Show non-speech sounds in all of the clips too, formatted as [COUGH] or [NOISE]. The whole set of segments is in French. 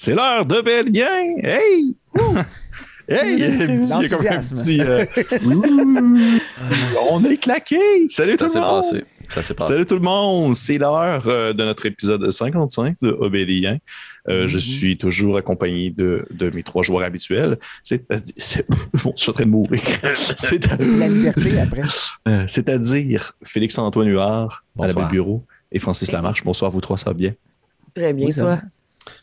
C'est l'heure de Belgien! Hey! [LAUGHS] Hey! Il y a un petit- il y a comme un L'enthousiasme. petit. euh, [LAUGHS] on est claqué! Salut tout Ça le s'est monde! passé. Ça s'est passé. Salut tout le monde! C'est l'heure euh, de notre épisode 55 de Obélien. Euh, Je Mhm. suis toujours accompagné de, de mes trois joueurs habituels. C'est-à-dire. c'est- [LAUGHS] Bon, je suis en train de mourir. C'est la liberté après. Euh, C'est-à-dire Félix-Antoine Huard à la Bureau et Francis Lamarche. Bonsoir, vous trois, ça va bien? Très bien, Oui, toi? va.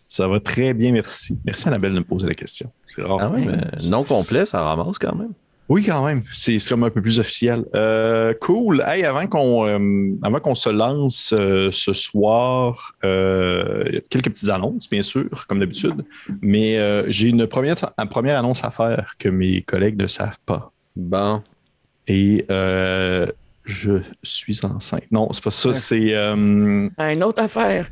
Ça va très bien, merci. Merci Annabelle de me poser la question. C'est rare. Ah oui, mais non complet, ça ramasse quand même. Oui, quand même. C'est comme un peu plus officiel. Euh, cool. Hey, avant qu'on euh, avant qu'on se lance euh, ce soir, euh, il y a quelques petites annonces, bien sûr, comme d'habitude. Mais euh, j'ai une première, une première annonce à faire que mes collègues ne savent pas. Bon. Et euh, je suis enceinte. Non, c'est pas ça. Ouais. C'est euh, Une autre affaire.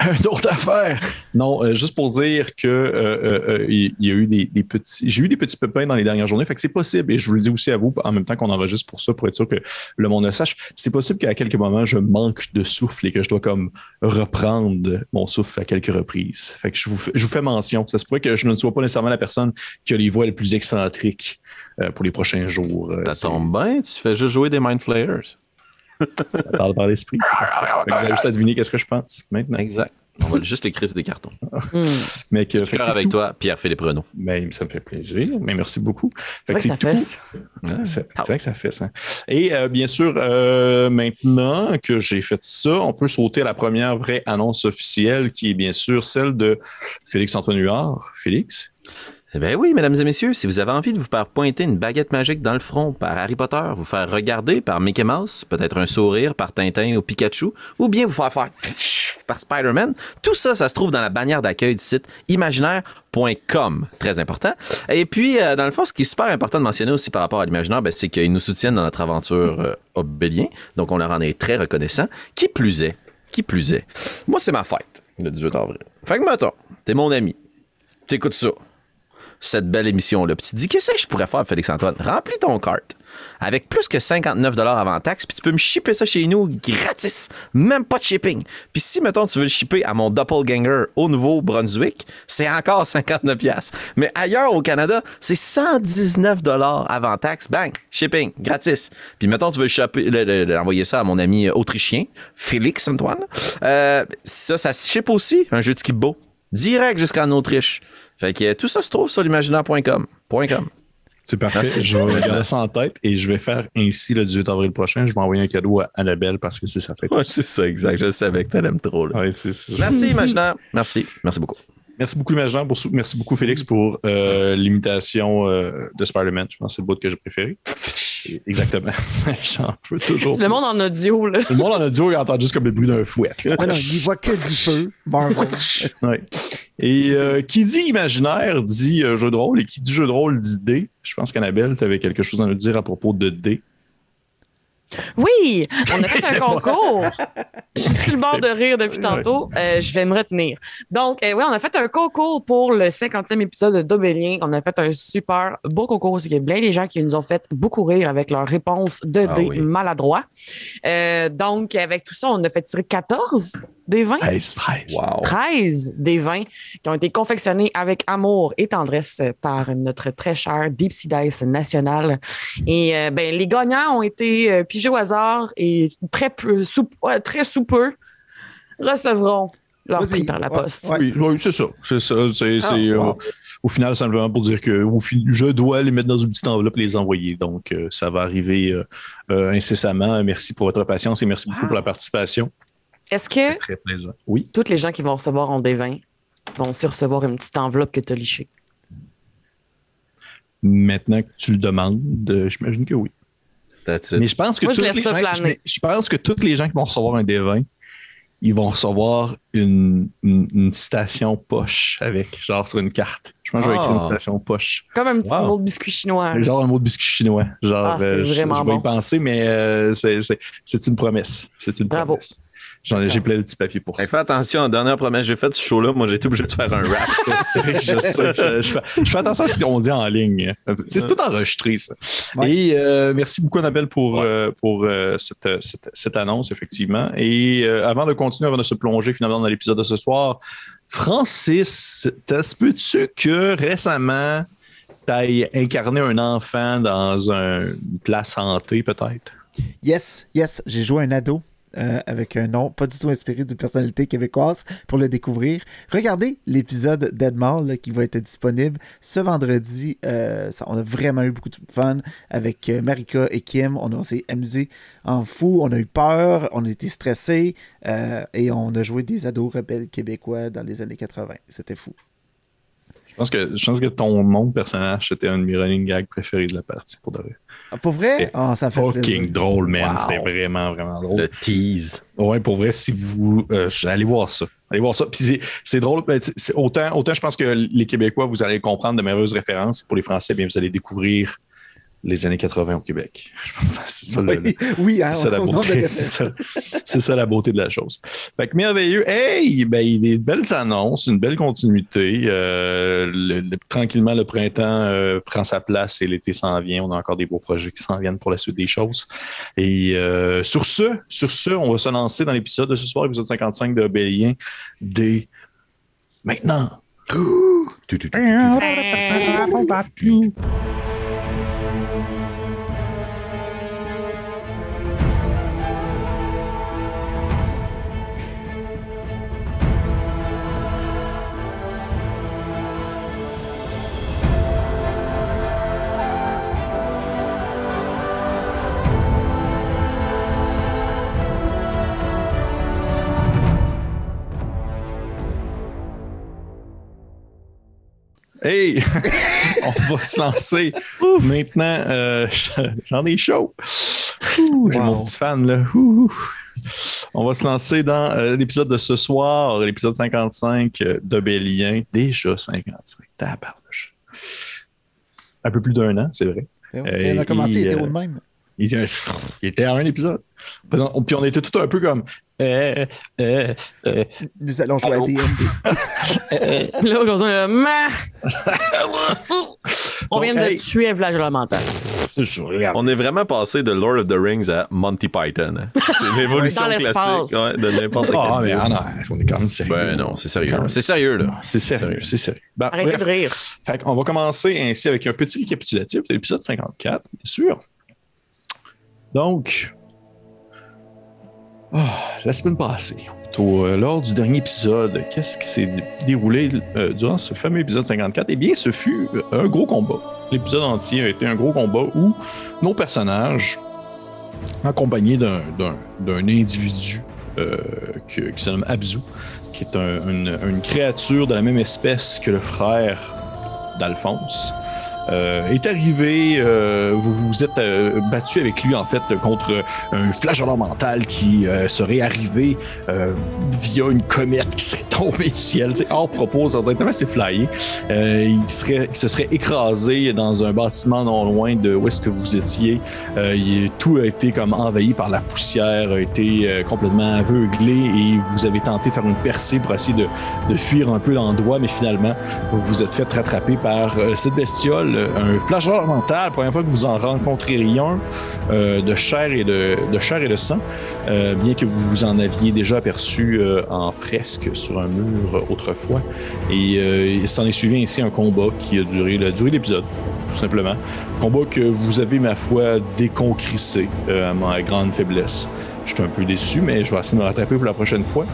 [LAUGHS] une autre affaire. Non, euh, juste pour dire que euh, euh, euh, il y a eu des, des petits. J'ai eu des petits pépins dans les dernières journées. Fait que c'est possible, et je vous le dis aussi à vous en même temps qu'on enregistre pour ça, pour être sûr que le monde le sache. C'est possible qu'à quelques moments, je manque de souffle et que je dois comme reprendre mon souffle à quelques reprises. Fait que je vous, fais- je vous fais mention. Ça se pourrait que je ne sois pas nécessairement la personne qui a les voix les plus excentriques pour les prochains jours. Euh, Ça c'est- tombe bien, tu fais juste jouer des Mind Flayers. ça parle par l'esprit. [LAUGHS] Vous avez juste à deviner qu'est-ce que je pense maintenant. Exact. On va juste écrire sur des cartons. [LAUGHS] Hmm. Mais que, fait avec tout. toi, Pierre-Philippe Renaud. Ben, ça me fait plaisir. Mais merci beaucoup. C'est vrai que ça fesse. C'est c'est vrai que ça fait ça. Et euh, bien sûr, euh, maintenant que j'ai fait ça, on peut sauter à la première vraie annonce officielle qui est bien sûr celle de Félix-Antoine Huard. Félix? Eh oui, mesdames et messieurs, si vous avez envie de vous faire pointer une baguette magique dans le front par Harry Potter, vous faire regarder par Mickey Mouse, peut-être un sourire par Tintin ou Pikachu, ou bien vous faire faire [LAUGHS] par Spider-Man, tout ça, ça se trouve dans la bannière d'accueil du site imaginaire.com. Très important. Et puis, euh, dans le fond, ce qui est super important de mentionner aussi par rapport à l'imaginaire, ben, c'est qu'ils nous soutiennent dans notre aventure euh, obélien. Donc, on leur en est très reconnaissant. Qui plus est, qui plus est, moi, c'est ma fête, le 18 avril. Fait que, mettons, t'es mon ami, t'écoutes ça cette belle émission-là. Puis tu te dis, qu'est-ce que je pourrais faire, Félix-Antoine? Remplis ton cart avec plus que 59 avant taxe, puis tu peux me shipper ça chez nous gratis. Même pas de shipping. Puis si, mettons, tu veux le shipper à mon doppelganger au Nouveau-Brunswick, c'est encore 59 Mais ailleurs au Canada, c'est 119 avant taxe. Bang! Shipping, gratis. Puis mettons, tu veux envoyer ça à mon ami autrichien, Félix-Antoine. Euh, ça, ça se ship aussi, un jeu de ski beau. Direct jusqu'en Autriche. Fait que euh, tout ça se trouve sur l'imaginaire.com. C'est parfait. Je vais [LAUGHS] garder ça en tête et je vais faire ainsi le 18 avril prochain. Je vais envoyer un cadeau à Annabelle parce que c'est sa fête. Ouais, c'est ça, exact. Je savais que tu l'aimes trop. là. Ouais, Merci, Imaginaire. Merci. Merci beaucoup. Merci beaucoup, Imaginaire. Pour, merci beaucoup, Félix, pour euh, l'imitation euh, de Spider-Man. Je pense que c'est le bout que j'ai préféré. Et- Exactement. [LAUGHS] J'en peux toujours. Le monde plus. en audio, là. Le monde en audio, il entend juste comme le bruit d'un fouet. Ouais, non, il n'y voit que du feu. Marvel. [LAUGHS] Ouais. Et euh, qui dit imaginaire dit euh, jeu de rôle et qui dit jeu de rôle dit dé. Je pense qu'Annabelle, tu avais quelque chose à nous dire à propos de dé. Oui, on a [LAUGHS] fait un concours. Je suis sur le bord de rire depuis tantôt. Euh, je vais me retenir. Donc, euh, oui, on a fait un concours pour le 50e épisode d'Obélien. On a fait un super beau concours. Il y a plein des gens qui nous ont fait beaucoup rire avec leurs réponses de Ah dés oui. maladroits. Euh, donc, avec tout ça, on a fait tirer 14 des 20. 13, 13. Wow. 13 des vins qui ont été confectionnés avec amour et tendresse par notre très cher Deep Sea Dice national. Et euh, ben, les gagnants ont été euh, pigés au hasard et très peu, sous, très sous peu recevront leur prix par la poste. ouais. Oui, oui, c'est ça. C'est ça. C'est, Ah, c'est, euh, wow. au final, simplement pour dire que je dois les mettre dans une petite enveloppe et les envoyer. Donc, euh, ça va arriver euh, euh, incessamment. Merci pour votre patience et merci beaucoup Wow. pour la participation. Est-ce que C'est très plaisant. Oui. toutes les gens qui vont recevoir des vins vont aussi recevoir une petite enveloppe que tu as lichée? Maintenant que tu le demandes, euh, j'imagine que oui. Mais je pense que Moi, je les ça gens, planer. mais je pense que tous les gens qui vont recevoir un D20, ils vont recevoir une, une, une citation poche avec, genre sur une carte. Je pense que je vais écrire une Ah. citation poche. Comme un petit Wow. mot de biscuit chinois. Genre un mot de biscuit chinois. Genre, Ah, c'est euh, je, je vais bon. y penser, mais euh, c'est, c'est, c'est une promesse. C'est une Bravo. promesse. J'en ai, j'ai plein de petits papiers pour ça. Hey, fais attention, la dernière promesse que j'ai faite ce show-là, moi j'ai été obligé de faire un rap. [LAUGHS] Je sais, je sais. Je, je fais, je fais attention à ce qu'on dit en ligne. Tu C'est tout enregistré, ça. Ouais. Et euh, merci beaucoup, Annabelle, pour, euh, pour euh, cette, cette, cette annonce, effectivement. Et euh, avant de continuer, avant de se plonger finalement dans l'épisode de ce soir, Francis, t'as- peux-tu que récemment, t'aies incarné un enfant dans un- une place hantée, peut-être? Yes, yes, j'ai joué un ado euh, avec un nom pas du tout inspiré d'une personnalité québécoise pour le découvrir. Regardez l'épisode d'Edmar qui va être disponible ce vendredi. Euh, on a vraiment eu beaucoup de fun avec euh, Marika et Kim. On, s'est amusé en fou. On a eu peur, on a été stressés euh, et on a joué des ados rebelles québécois dans les années 80. C'était fou. Je pense que, je pense que ton nom de personnage, c'était un de mes running gags préférés de la partie, pour de vrai. Ah, pour vrai? C'était ça me fait Fucking plaisir. drôle, man. Wow. C'était vraiment, vraiment drôle. Le tease. Ouais, pour vrai, si vous. euh, allez voir ça. Allez voir ça. Puis c'est- drôle. ben, autant, autant je pense que les Québécois, vous allez comprendre de merveilleuses références. Pour les Français, bien, vous allez découvrir les années 80 au Québec. Je pense que c'est ça, le- Oui, oui hein, c'est ça la beauté. C'est ça, la beauté de la chose. Fait que merveilleux. Hey, ben, il y a des belles annonces, une belle continuité. Euh, le- le- tranquillement, le printemps euh, prend sa place et l'été s'en vient. On a encore des beaux projets qui s'en viennent pour la suite des choses. Et euh, sur ce, sur ce, on va se lancer dans l'épisode de ce soir, l'épisode 55 de Obélien, dès maintenant. Hey, [LAUGHS] on va se lancer maintenant. euh, [LAUGHS] J'en ai chaud. J'ai Wow. mon petit fan là. Ouh. On va se lancer dans euh, l'épisode de ce soir, l'épisode 55 euh, d'Obélien. Déjà 55. Tabarnouche. Un peu plus d'un an, c'est vrai. Eh oui, Euh, on a commencé, il était de même? Il était, il était à un épisode. Puis on était tout un peu comme. Euh, euh, euh, Nous allons jouer allô? à euh, [LAUGHS] Là, aujourd'hui, là, Ma! [LAUGHS] on vient de tuer un mental. regarde. On est vraiment passé de Lord of the Rings à Monty Python. hein. [LAUGHS] C'est l'évolution classique ouais, de n'importe quel. Ah, mais film. ah, non, on est quand même sérieux. Ben non, c'est sérieux. C'est sérieux, là. C'est sérieux, Sérieux. c'est sérieux. Ben, Arrêtez bref. de rire. Fait on va commencer ainsi avec un petit récapitulatif de l'épisode 54, bien sûr. Donc, ah, la semaine passée, au- euh, lors du dernier épisode, qu'est-ce qui s'est déroulé euh, durant ce fameux épisode 54? Eh bien, ce fut euh, un gros combat. L'épisode entier a été un gros combat où nos personnages, accompagnés d'un, individu qui se nomme Abzu, qui est un- une, une créature de la même espèce que le frère d'Alphonse, euh, est arrivé, euh, vous vous êtes euh, battu avec lui en fait contre un flagelleur mental qui serait arrivé via une comète qui serait tombée du ciel, tu sais, hors propos, directement c'est flyé. Il, serait, se serait écrasé dans un bâtiment non loin de où est-ce que vous étiez. Tout a été comme envahi par la poussière, a été complètement aveuglé et vous avez tenté de faire une percée pour essayer de, de fuir un peu l'endroit, mais finalement vous vous êtes fait rattraper par cette bestiole, un flagelleur mental, première fois que vous en rencontreriez un euh, de chair et de, chair et de sang, euh, bien que vous vous en aviez déjà aperçu euh, en fresque sur un mur autrefois. Et il s'en est suivi ainsi un combat qui a duré l'épisode, tout simplement. Combat que vous avez, ma foi, déconcrissé à ma grande faiblesse. Je suis un peu déçu, mais je vais essayer de me rattraper pour la prochaine fois.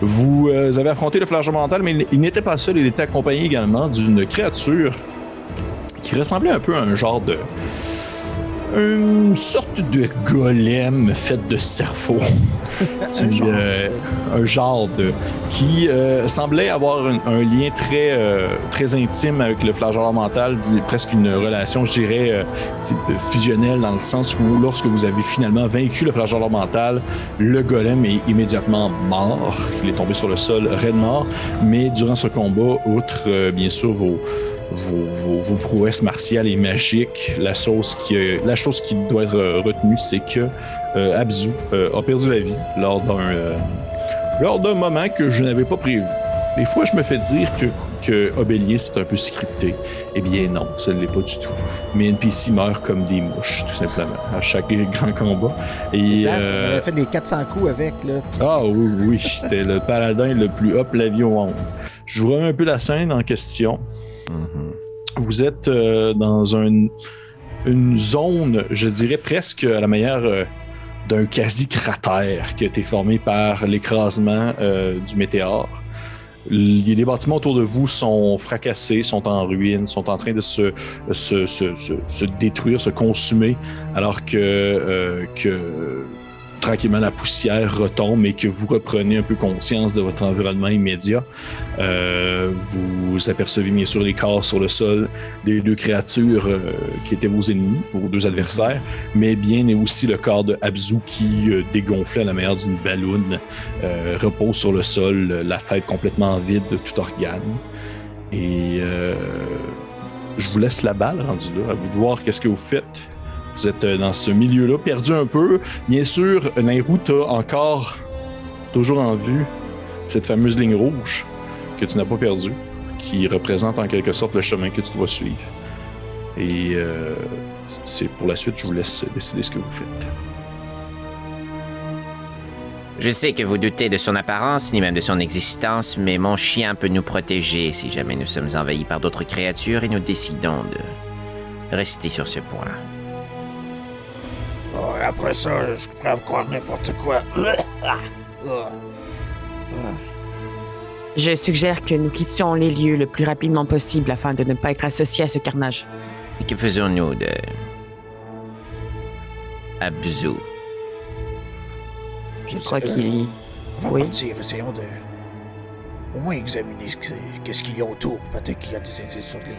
Vous avez affronté le flagelleur mental, mais il n'était pas seul, il était accompagné également d'une créature qui ressemblait un peu à un genre de. Une sorte de golem fait de cerveau. [LAUGHS] Qui, euh, un genre de. qui euh, semblait avoir un, un lien très, euh, très intime avec le flagelleur mental, presque une relation, je dirais, fusionnelle, dans le sens où lorsque vous avez finalement vaincu le flagelleur mental, le golem est immédiatement mort. Il est tombé sur le sol, raide mort. Mais durant ce combat, outre bien sûr vos, vos, vos- vos prouesses martiales et magiques, la chose qui, la chose qui doit être euh, retenue, c'est que euh, Abzu euh, a perdu la vie lors d'un euh, lors d'un moment que je n'avais pas prévu. Des fois, je me fais dire que, que Obélien, c'est un peu scripté. Eh bien, non, ce ne l'est pas du tout. Mais NPC meurt comme des mouches, tout simplement, à chaque [LAUGHS] grand combat. Et, Exact, euh, On avait fait les 400 coups avec. Là, puis- ah oui, oui, c'était le paladin le plus up la vie au monde. Je vous remets un peu la scène en question. Vous êtes euh, dans un- une zone, je dirais presque à la manière euh, d'un quasi-cratère qui a été formé par l'écrasement euh, du météore. Des bâtiments autour de vous sont fracassés, sont en ruine, sont en train de se, détruire, se consumer, alors que tranquillement la poussière retombe et que vous reprenez un peu conscience de votre environnement immédiat. Euh, vous apercevez bien sûr les corps sur le sol des deux créatures euh, qui étaient vos ennemis, vos deux adversaires, mais bien et aussi le corps de Abzu qui euh, dégonflait à la manière d'une balloune, euh, repose sur le sol, la tête complètement vide de tout organe. Et je vous laisse la balle rendu là, à vous de voir qu'est-ce que vous faites. Vous êtes euh, dans ce milieu-là, perdu un peu. Bien sûr, Nairou, t'as encore toujours en vue cette fameuse ligne rouge que tu n'as pas perdue, qui représente en quelque sorte le chemin que tu dois suivre. Et euh, c'est pour la suite, je vous laisse décider ce que vous faites. Je sais que vous doutez de son apparence, ni même de son existence, mais mon chien peut nous protéger si jamais nous sommes envahis par d'autres créatures et nous décidons de rester sur ce point. Oh, et après ça, je suis prêt à me croire n'importe quoi. Je suggère que nous quittions les lieux le plus rapidement possible afin de ne pas être associés à ce carnage. Et que faisons-nous de. Abzu? Je crois qu'il. Avant Oui. de partir, essayons de. Au moins examiner ce que- qu'est-ce qu'il y a autour. Peut-être qu'il y a des indices sur les.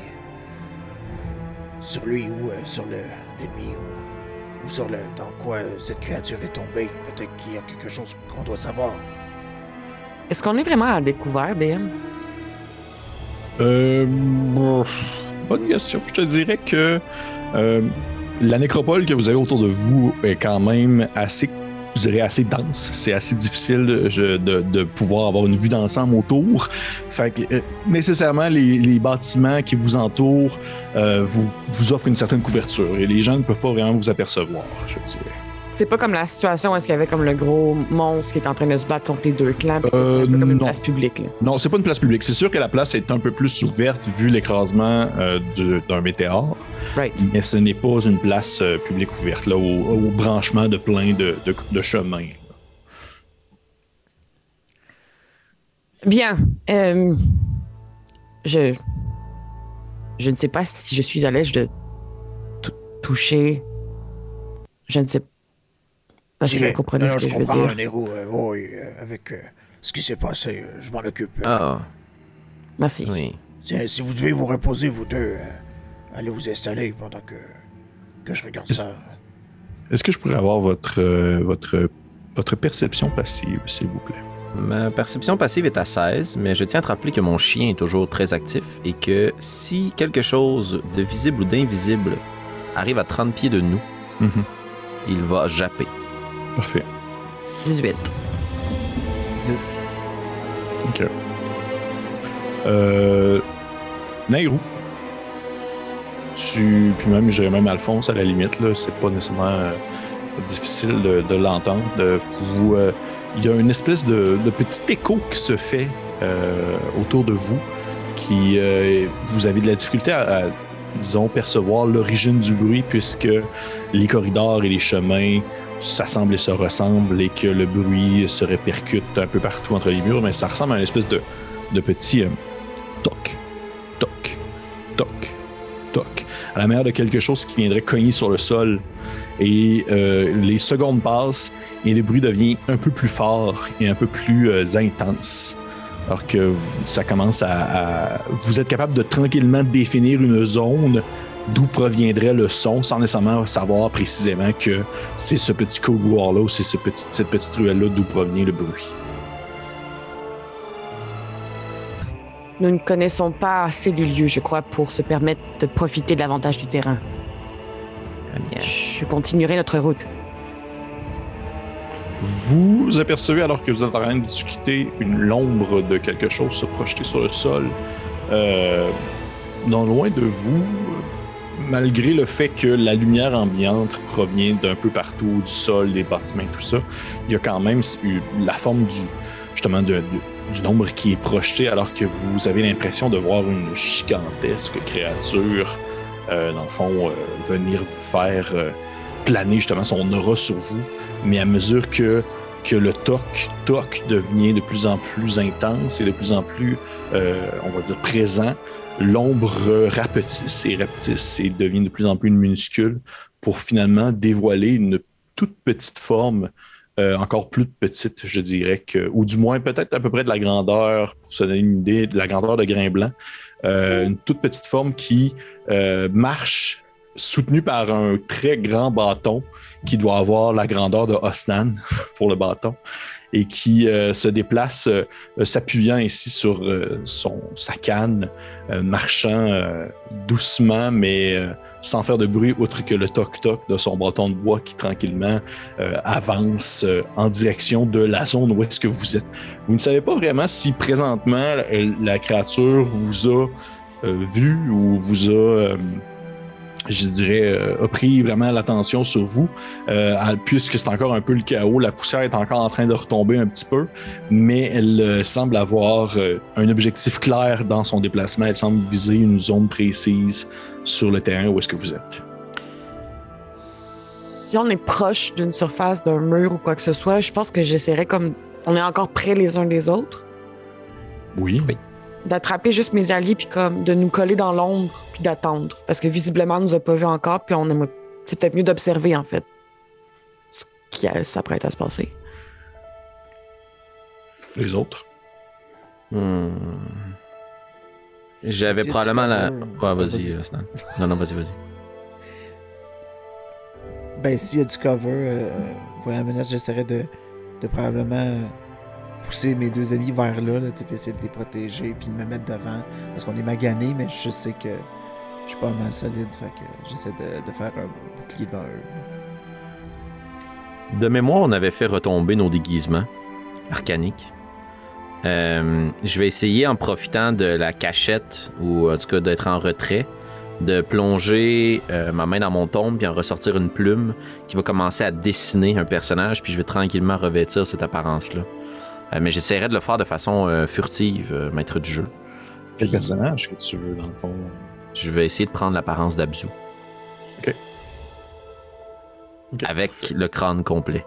Sur lui ou euh, sur le- l'ennemi ou, ou sur le. dans quoi euh, cette créature est tombée. Peut-être qu'il y a quelque chose qu'on doit savoir. Est-ce qu'on est vraiment à découvert, DM? Euh, bon, bonne question. Je te dirais que euh, la nécropole que vous avez autour de vous est quand même assez, je dirais assez dense. C'est assez difficile je- de- de pouvoir avoir une vue d'ensemble autour. Fait que, euh, nécessairement, les, les bâtiments qui vous entourent euh, vous, vous offrent une certaine couverture et les gens ne peuvent pas vraiment vous apercevoir, je dirais. C'est pas comme la situation où est-ce qu'il y avait comme le gros monstre qui est en train de se battre contre les deux clans, puis Euh, c'est comme une non. place publique. Là. Non, c'est pas une place publique. C'est sûr que la place est un peu plus ouverte vu l'écrasement euh, d'un météore. Right. mais ce n'est pas une place euh, publique ouverte, là, au, au branchement de plein de, de, de chemins. Bien. euh, je. Je ne sais pas si je suis à l'aise de tou- toucher. Je ne sais pas si vous comprenez Non, ce que je je veux dire. un héros. euh, oui, euh, avec euh, ce qui s'est passé, euh, je m'en occupe. Ah, Merci. oui. Si vous devez vous reposer, vous deux, euh, allez vous installer pendant que, que je regarde ça. Est-ce que je pourrais avoir votre, euh, votre, votre perception passive, s'il vous plaît? Ma perception passive est à 16, mais je tiens à te rappeler que mon chien est toujours très actif et que si quelque chose de visible ou d'invisible arrive à 30 pieds de nous, Mhm. il va japper. Parfait. 18. 10. OK. Euh, Nairou. Tu, puis même, je dirais même Alphonse à la limite, là, c'est pas nécessairement euh, difficile de, de l'entendre. De vous, euh, il y a une espèce de, de petit écho qui se fait euh, autour de vous, qui euh, vous avez de la difficulté à, à, disons, percevoir l'origine du bruit puisque les corridors et les chemins s'assemblent et se ressemblent et que le bruit se répercute un peu partout entre les murs, mais ça ressemble à une espèce de, de petit euh, toc, toc, toc, toc, à la manière de quelque chose qui viendrait cogner sur le sol. Et euh, les secondes passent et le bruit devient un peu plus fort et un peu plus euh, intense. Alors que ça commence à- Vous êtes capable de tranquillement définir une zone d'où proviendrait le son sans nécessairement savoir précisément que c'est ce petit couloir-là ou c'est ce petit, cette petite ruelle-là d'où provient le bruit. Nous ne connaissons pas assez du lieu, je crois, pour se permettre de profiter de l'avantage du terrain. Très bien. Je continuerai notre route. Vous apercevez alors que vous êtes en train de discuter une l'ombre de quelque chose se projeter sur le sol. Euh, non loin de vous, malgré le fait que la lumière ambiante provient d'un peu partout, du sol, des bâtiments, tout ça, il y a quand même la forme du justement de- nombre qui est projeté alors que vous avez l'impression de voir une gigantesque créature, euh, dans le fond, euh, venir vous faire euh, planer justement son aura sur vous. Mais à mesure que, le toc, toc devient de plus en plus intense et de plus en plus, on va dire, présent, l'ombre rapetisse et rapetisse et devient de plus en plus minuscule pour finalement dévoiler une toute petite forme euh, encore plus petite, je dirais, que, ou du moins peut-être à peu près de la grandeur, pour se donner une idée, de la grandeur de grain blanc. Euh, une toute petite forme qui euh, marche soutenue par un très grand bâton qui doit avoir la grandeur de Osnan [LAUGHS] pour le bâton et qui euh, se déplace euh, s'appuyant ici sur euh, son, sa canne, euh, marchant euh, doucement mais euh, sans faire de bruit outre que le toc-toc de son bâton de bois qui tranquillement euh, avance euh, en direction de la zone où est-ce que vous êtes. Vous ne savez pas vraiment si présentement euh, la créature vous a euh, vu ou vous a, euh, je dirais, euh, a pris vraiment l'attention sur vous, euh, puisque c'est encore un peu le chaos. La poussière est encore en train de retomber un petit peu, mais elle euh, semble avoir euh, un objectif clair dans son déplacement. Elle semble viser une zone précise sur le terrain où est-ce que vous êtes. Si on est proche d'une surface, d'un mur ou quoi que ce soit, je pense que j'essaierais comme. On est encore près les uns des autres, Oui. Oui. D'attraper juste mes alliés puis comme de nous coller dans l'ombre puis d'attendre. Parce que visiblement, on nous a pas vus encore puis on aimerait- C'est peut-être mieux d'observer en fait ce qui s'apprête à se passer. Les autres? Hmm. J'avais probablement la. Ouais, vas-y, Vas-y. euh. Non, non, vas-y, vas-y. Ben, s'il y a du cover, euh, voilà la menace, j'essaierai de, de probablement euh, pousser mes deux amis vers là, là essayer de les protéger, puis de me mettre devant. Parce qu'on est magané, mais je sais que je suis pas mal solide, fait que j'essaie de, de faire un bouclier devant eux. De mémoire, on avait fait retomber nos déguisements arcaniques. Euh, je vais essayer, en profitant de la cachette, ou en tout cas d'être en retrait, de plonger euh, ma main dans mon tombe puis en ressortir une plume qui va commencer à dessiner un personnage, puis je vais tranquillement revêtir cette apparence-là. Euh, mais j'essaierai de le faire de façon euh, furtive, euh, maître du jeu. Quel personnage que tu veux, dans le fond? Je vais essayer de prendre l'apparence d'Abzu. Ok. Avec le crâne complet.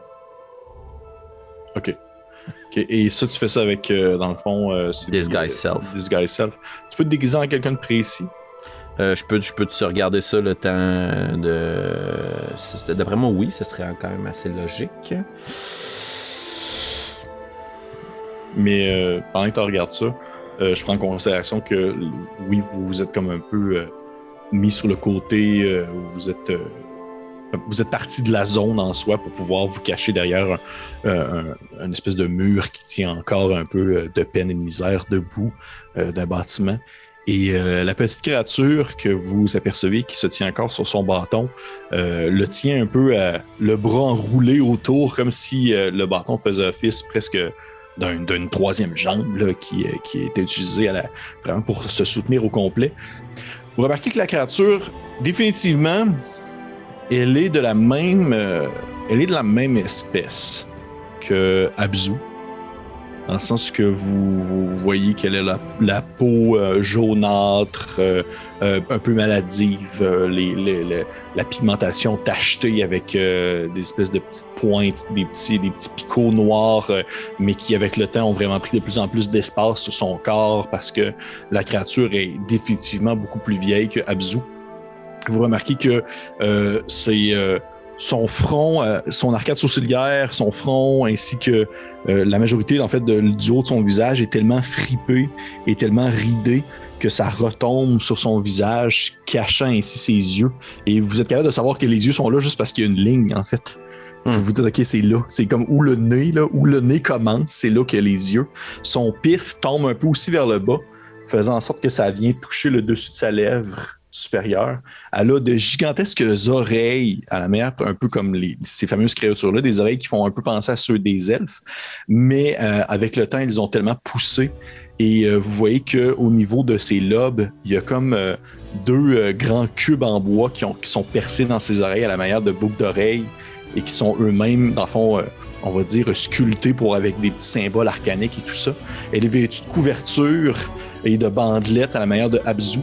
OK. OK. Et ça, tu fais ça avec, euh, dans le fond... euh, Disguise self. Disguise self. Tu peux te déguiser en quelqu'un de précis? Euh, je peux, je peux te regarder ça le temps de. D'après moi, oui, ce serait quand même assez logique. Mais euh, pendant que tu regardes ça, euh, je prends en considération que oui, vous vous êtes comme un peu euh, mis sur le côté, vous êtes vous êtes parti de la zone en soi pour pouvoir vous cacher derrière un, espèce de mur qui tient encore un peu de peine et de misère debout d'un bâtiment. Et la petite créature que vous apercevez qui se tient encore sur son bâton le tient un peu le bras enroulé autour, comme si le bâton faisait office presque d'un- d'une troisième jambe qui, euh, qui était utilisée vraiment pour se soutenir au complet. Vous remarquez que la créature, définitivement, elle est de la même, euh, elle est de la même espèce que Abzu. Dans le sens que vous, vous voyez qu'elle a la, peau euh, jaunâtre, euh, euh, un peu maladive, euh, les, les- les- la pigmentation tachetée avec euh, des espèces de petites pointes, des petits, des petits picots noirs, mais qui avec le temps ont vraiment pris de plus en plus d'espace sur son corps parce que la créature est définitivement beaucoup plus vieille que Abzu. Vous remarquez que c'est son front, euh, son arcade sourcilière, son front, ainsi que euh, la majorité en fait de- du haut de son visage est tellement fripé et tellement ridé que ça retombe sur son visage, cachant ainsi ses yeux. Et vous êtes capable de savoir que les yeux sont là juste parce qu'il y a une ligne, en fait. Vous vous dites, OK, c'est là. C'est comme où le nez, là, où le nez commence, c'est là que les yeux. Son pif tombe un peu aussi vers le bas, faisant en sorte que ça vient toucher le dessus de sa lèvre supérieure. Elle a de gigantesques oreilles à la mer, un peu comme ces fameuses créatures-là, des oreilles qui font un peu penser à ceux des elfes. Mais euh, avec le temps, ils ont tellement poussé. Et euh, vous voyez qu'au niveau de ses lobes, il y a comme euh, deux grands cubes en bois qui, ont, qui sont percés dans ses oreilles à la manière de boucles d'oreilles et qui sont eux-mêmes, dans le fond, on va dire, sculptée pour avec des petits symboles arcaniques et tout ça. Elle est vêtue de couverture et de bandelettes à la manière de Abzu.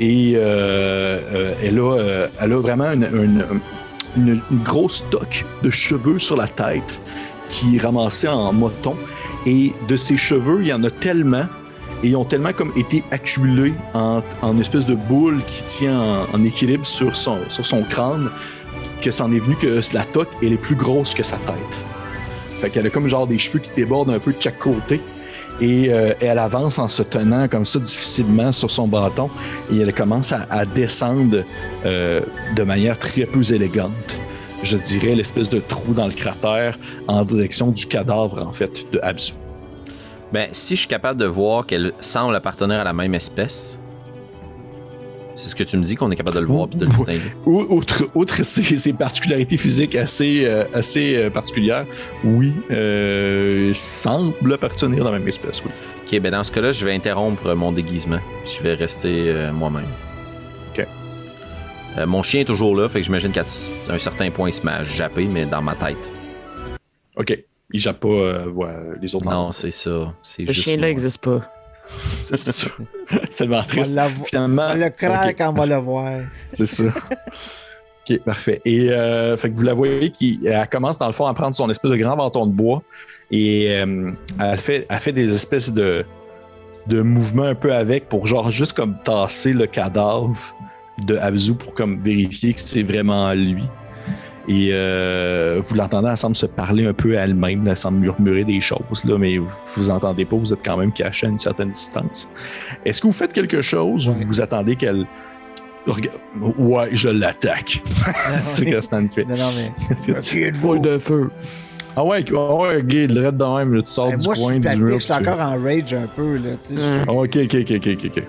Et euh, euh, elle, a, euh, elle a vraiment une, grosse toque de cheveux sur la tête qui est ramassée en moton. Et de ces cheveux, il y en a tellement et ils ont tellement comme été accumulés en, en espèce de boule qui tient en, en équilibre sur son, sur son crâne que c'en est venu que la toque elle est plus grosse que sa tête. Fait qu'elle a comme genre des cheveux qui débordent un peu de chaque côté. Et euh, elle avance en se tenant comme ça difficilement sur son bâton et elle commence à, descendre euh, de manière très peu élégante. Je dirais l'espèce de trou dans le cratère en direction du cadavre en fait de Absu. Ben, si je suis capable de voir qu'elle semble appartenir à la même espèce, c'est ce que tu me dis qu'on est capable de le voir puis de le distinguer. Ou- Outre, outre ses, ses particularités physiques assez, euh, assez euh, particulières, oui, euh, il semble appartenir à la même espèce, oui. Ok, ben dans ce cas-là, je vais interrompre mon déguisement. Je vais rester euh, moi-même. Ok. Euh, mon chien est toujours là, fait que j'imagine qu'à un certain point, il se met à japper, mais dans ma tête. OK. Il jappe pas euh, voilà, les autres Non, c'est ça. Juste chien-là n'existe pas. C'est sûr. [LAUGHS] [LAUGHS] c'est tellement On va triste. vo- Finalement, on le craque quand on va le voir. c'est ça. OK, parfait. Et euh, fait que vous la voyez qui elle commence dans le fond à prendre son espèce de grand bâton de bois et euh, elle, fait, elle fait des espèces de, de mouvements un peu avec pour genre juste comme tasser le cadavre de Abzu pour comme vérifier que c'est vraiment lui. Et euh, vous l'entendez, elle semble se parler un peu à elle-même, elle semble murmurer des choses, là, mais vous vous entendez pas, vous êtes quand même caché à une certaine distance. Est-ce que vous faites quelque chose ou vous attendez qu'elle. Ouais, je l'attaque. [LAUGHS] c'est ce que Stan fait. Non, non, mais. [LAUGHS] Que Qui êtes-vous? de feu? Ah ouais, ah ouais, Guy, le raid de même, là, tu sors Ben, du moi, je coin suis du mur. je suis encore en rage un peu, là, tu sais. je- Ah, ok, ok, ok, ok, ok, ok.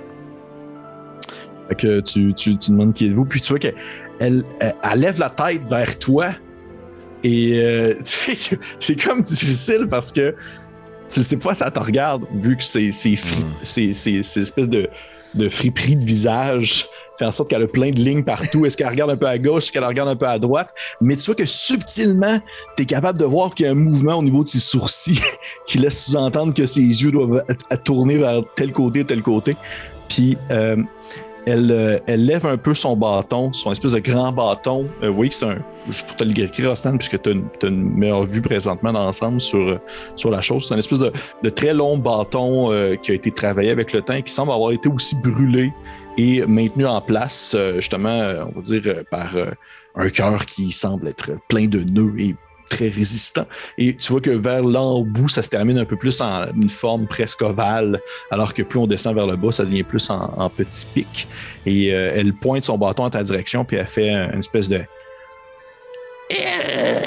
Fait que tu, tu, tu demandes qui êtes-vous, puis tu vois qu'elle elle, elle- elle lève la tête vers toi. Et euh, [LAUGHS] c'est comme difficile parce que tu sais pas si elle te regarde, vu que c'est c'est fri- c'est- c'est- c'est espèce de, de friperie de visage fait en sorte qu'elle a plein de lignes partout. Est-ce qu'elle regarde un peu à gauche, est-ce qu'elle regarde un peu à droite? Mais tu vois que subtilement, tu es capable de voir qu'il y a un mouvement au niveau de ses sourcils [LAUGHS] qui laisse sous-entendre que ses yeux doivent tournés vers tel côté, tel côté. Puis euh, elle, euh, elle lève un peu son bâton, son espèce de grand bâton. Euh, vous voyez que c'est un. Je peux te le décrire, Stan, puisque tu as, une meilleure vue présentement dans l'ensemble sur, euh, sur la chose. C'est un espèce de, très long bâton qui a été travaillé avec le temps qui semble avoir été aussi brûlé et maintenu en place, justement, on va dire, par un cœur qui semble être plein de nœuds et très résistant. Et tu vois que vers l'en bout, ça se termine un peu plus en une forme presque ovale, alors que plus on descend vers le bas, ça devient plus en, en petit pic. Et euh, elle pointe son bâton en ta direction, puis elle fait une espèce de. Euh,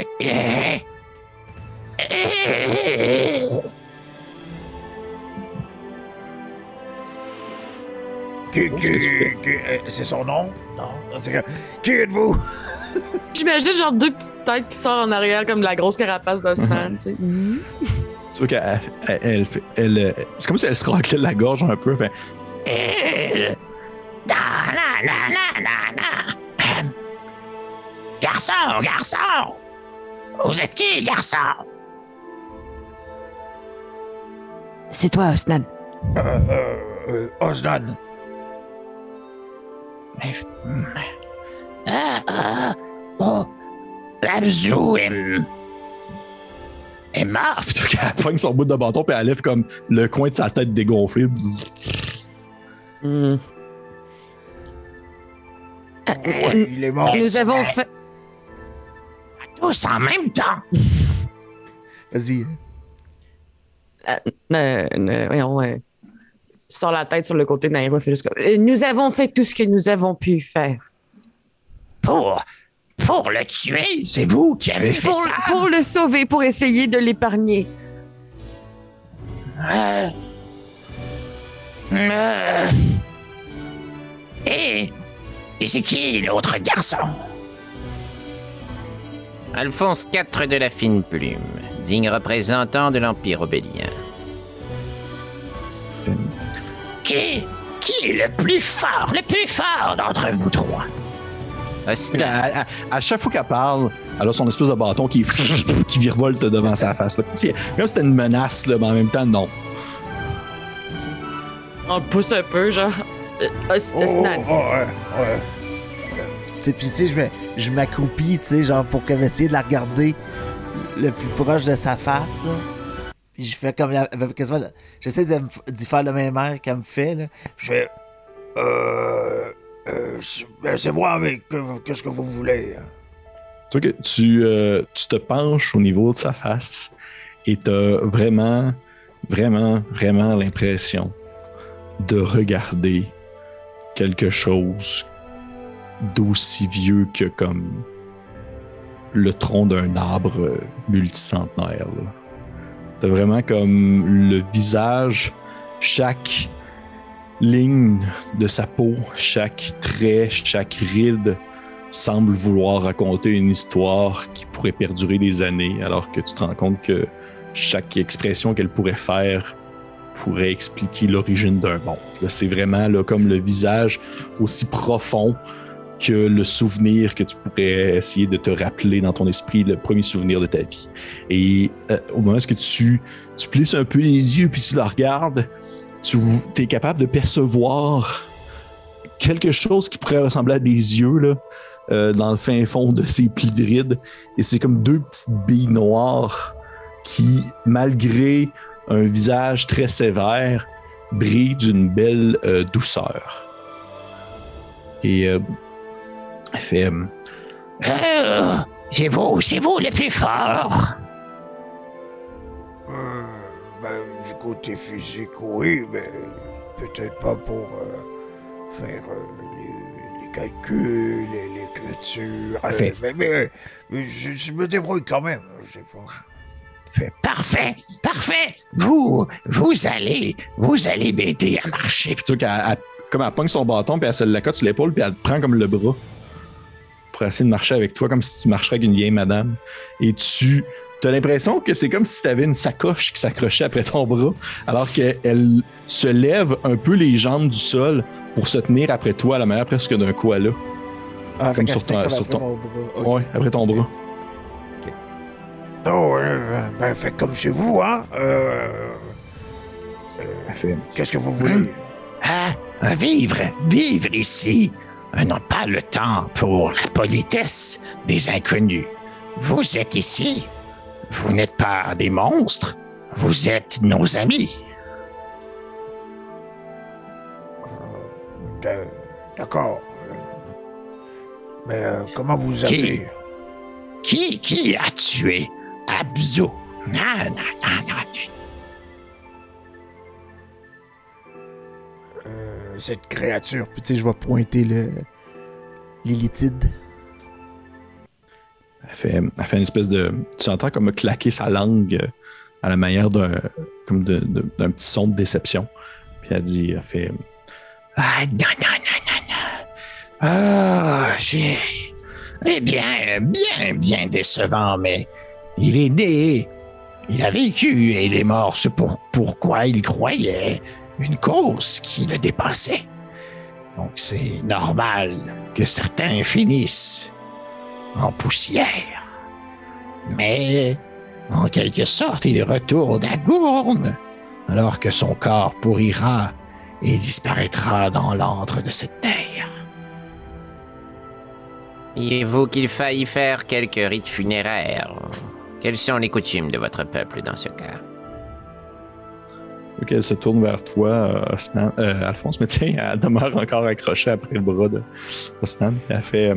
c'est son nom? Non. Qui êtes-vous? J'imagine genre deux petites têtes qui sortent en arrière comme la grosse carapace de Stan, tu sais. Tu vois qu'elle elle, elle fait- elle, euh, c'est comme si elle se raclait la gorge un peu. fait, [CLEARS THROAT] Garçon, garçon! Vous êtes qui, garçon? C'est toi, Stan. Euh, euh, euh, Osnan. Ah, ah, oh, Abzu est, est mort. Puis qu'elle pogne son bout de bâton, puis elle lève comme le coin de sa tête dégonflé. Hmm. Ouais, il est mort. Nous avons fait. Tous en même temps. Vas-y. Euh, euh, voyons, ouais. Sors la tête sur le côté de Naira, fait juste comme. Euh, Nous avons fait tout ce que nous avons pu faire. Pour, pour le tuer, c'est vous qui avez fait Pour, ça. pour le sauver, pour essayer de l'épargner. Euh, euh, et, et c'est qui l'autre garçon? Alphonse IV de la fine plume, digne représentant de l'Empire obélien. Qui, qui est le plus fort, le plus fort d'entre vous trois? À, à- à chaque fois qu'elle parle, elle a son espèce de bâton qui, [LAUGHS] qui virevolte devant sa face. là. Comme si- Comme c'était une menace, là, mais en même temps, non. On le pousse un peu, genre. Euh, Oh, oh, ouais, ouais. Tu sais, puis tu sais, je me- je m'accroupis, tu sais, genre pour qu'elle essayer de la regarder le plus proche de sa face, là. Puis je fais comme, la- quasiment, j'essaie de me f- d'y faire le même air qu'elle me fait, là. Je fais. Euh. Euh, c'est- moi, que- qu'est-ce que vous voulez? hein? Tu euh, tu te penches au niveau de sa face et tu as vraiment, vraiment, vraiment l'impression de regarder quelque chose d'aussi vieux que comme le tronc d'un arbre multicentenaire. Tu as vraiment comme le visage, chaque ligne de sa peau, chaque trait, chaque ride semble vouloir raconter une histoire qui pourrait perdurer des années, alors que tu te rends compte que chaque expression qu'elle pourrait faire pourrait expliquer l'origine d'un monde. C'est vraiment comme le visage aussi profond que le souvenir que tu pourrais essayer de te rappeler dans ton esprit, le premier souvenir de ta vie. Et euh, au moment où tu, tu plisses un peu les yeux puis tu la regardes, tu es capable de percevoir quelque chose qui pourrait ressembler à des yeux là, euh, dans le fin fond de ces plis de rides. Et c'est comme deux petites billes noires qui, malgré un visage très sévère, brillent d'une belle euh, douceur. Et euh, elle fait euh, Euh, c'est vous, c'est vous le plus fort. Du côté physique, oui, mais peut-être pas pour euh, faire euh, les, les calculs, les- l'écriture. euh, Parfait. mais mais, mais je, je me débrouille quand même, je sais pas. Fait, Parfait, parfait. Vous, vous allez, vous allez m'aider à marcher. Puis tu vois qu'elle comme elle pogne son bâton, puis elle se l'accote sur l'épaule, puis elle te prend comme le bras pour essayer de marcher avec toi, comme si tu marcherais avec une vieille madame. Et tu as l'impression que c'est comme si tu avais une sacoche qui s'accrochait après ton bras, alors qu'elle se lève un peu les jambes du sol pour se tenir après toi à la manière presque d'un koala. Ah, Comme sur ton- sur après ton- mon bras. Ok. Ouais, après ton bras. Oh, euh, ben, faites comme chez vous, hein. Euh, Qu'est-ce que vous voulez? Ah, vivre, vivre ici. On n'a pas le temps pour la politesse des inconnus. Vous êtes ici. Vous n'êtes pas des monstres. Vous êtes nos amis. Euh, D'accord. Euh, Mais euh, comment vous Qui? appelez? Qui, qui a tué Abzu? Non, non, non, non. Euh, cette créature. Puis tu sais, je vais pointer le l'illitide. Elle fait, une espèce de. Tu entends comme claquer sa langue euh, à la manière d'un comme d'un petit son de déception. Puis elle dit, elle fait. Ah, non, non, non, non, non. Ah, j'ai. Eh bien, bien, bien décevant, mais il est né. Il a vécu et il est mort. C'est pour, pourquoi il croyait une cause qui le dépassait. Donc, c'est normal que certains finissent en poussière. Mais, en quelque sorte, il retourne à Gourne, alors que son corps pourrira et disparaîtra dans l'antre de cette terre. Et vous qu'il faille faire quelques rites funéraires. Quelles sont les coutumes de votre peuple dans ce cas? Ok, elle se tourne vers toi, euh, Osnan- euh, Alphonse, mais tiens, elle demeure encore accrochée après le bras de Osnan. Elle fait.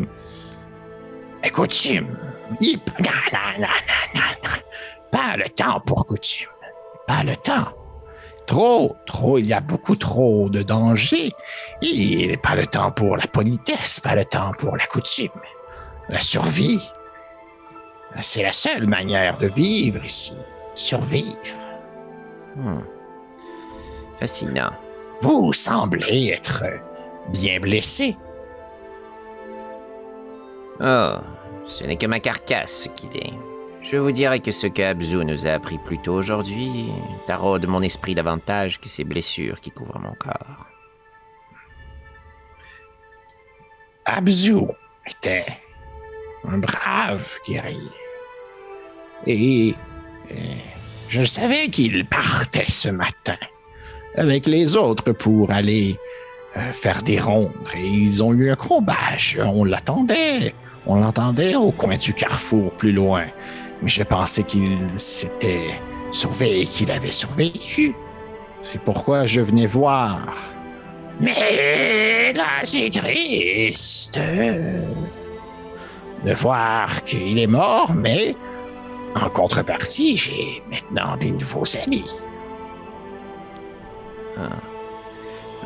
Coutume. Non, non. Pas le temps pour coutume. Pas le temps. Trop, trop, il y a beaucoup trop de dangers. Et pas le temps pour la politesse, pas le temps pour la coutume. La survie. C'est la seule manière de vivre ici. Survivre. Hmm. Fascinant. Vous semblez être bien blessé. Oh, ce n'est que ma carcasse qu'il est. Je vous dirais que ce que Abzu nous a appris plus tôt aujourd'hui taraude mon esprit davantage que ces blessures qui couvrent mon corps. Abzu, était un brave guerrier. Et euh, je savais qu'il partait ce matin avec les autres pour aller euh, faire des rondes. Et ils ont eu un combat. On l'attendait. On l'entendait au coin du carrefour plus loin. Mais je pensais qu'il s'était sauvé et qu'il avait survécu. C'est pourquoi je venais voir. Mais là, c'est triste de voir qu'il est mort, mais en contrepartie, j'ai maintenant des nouveaux amis.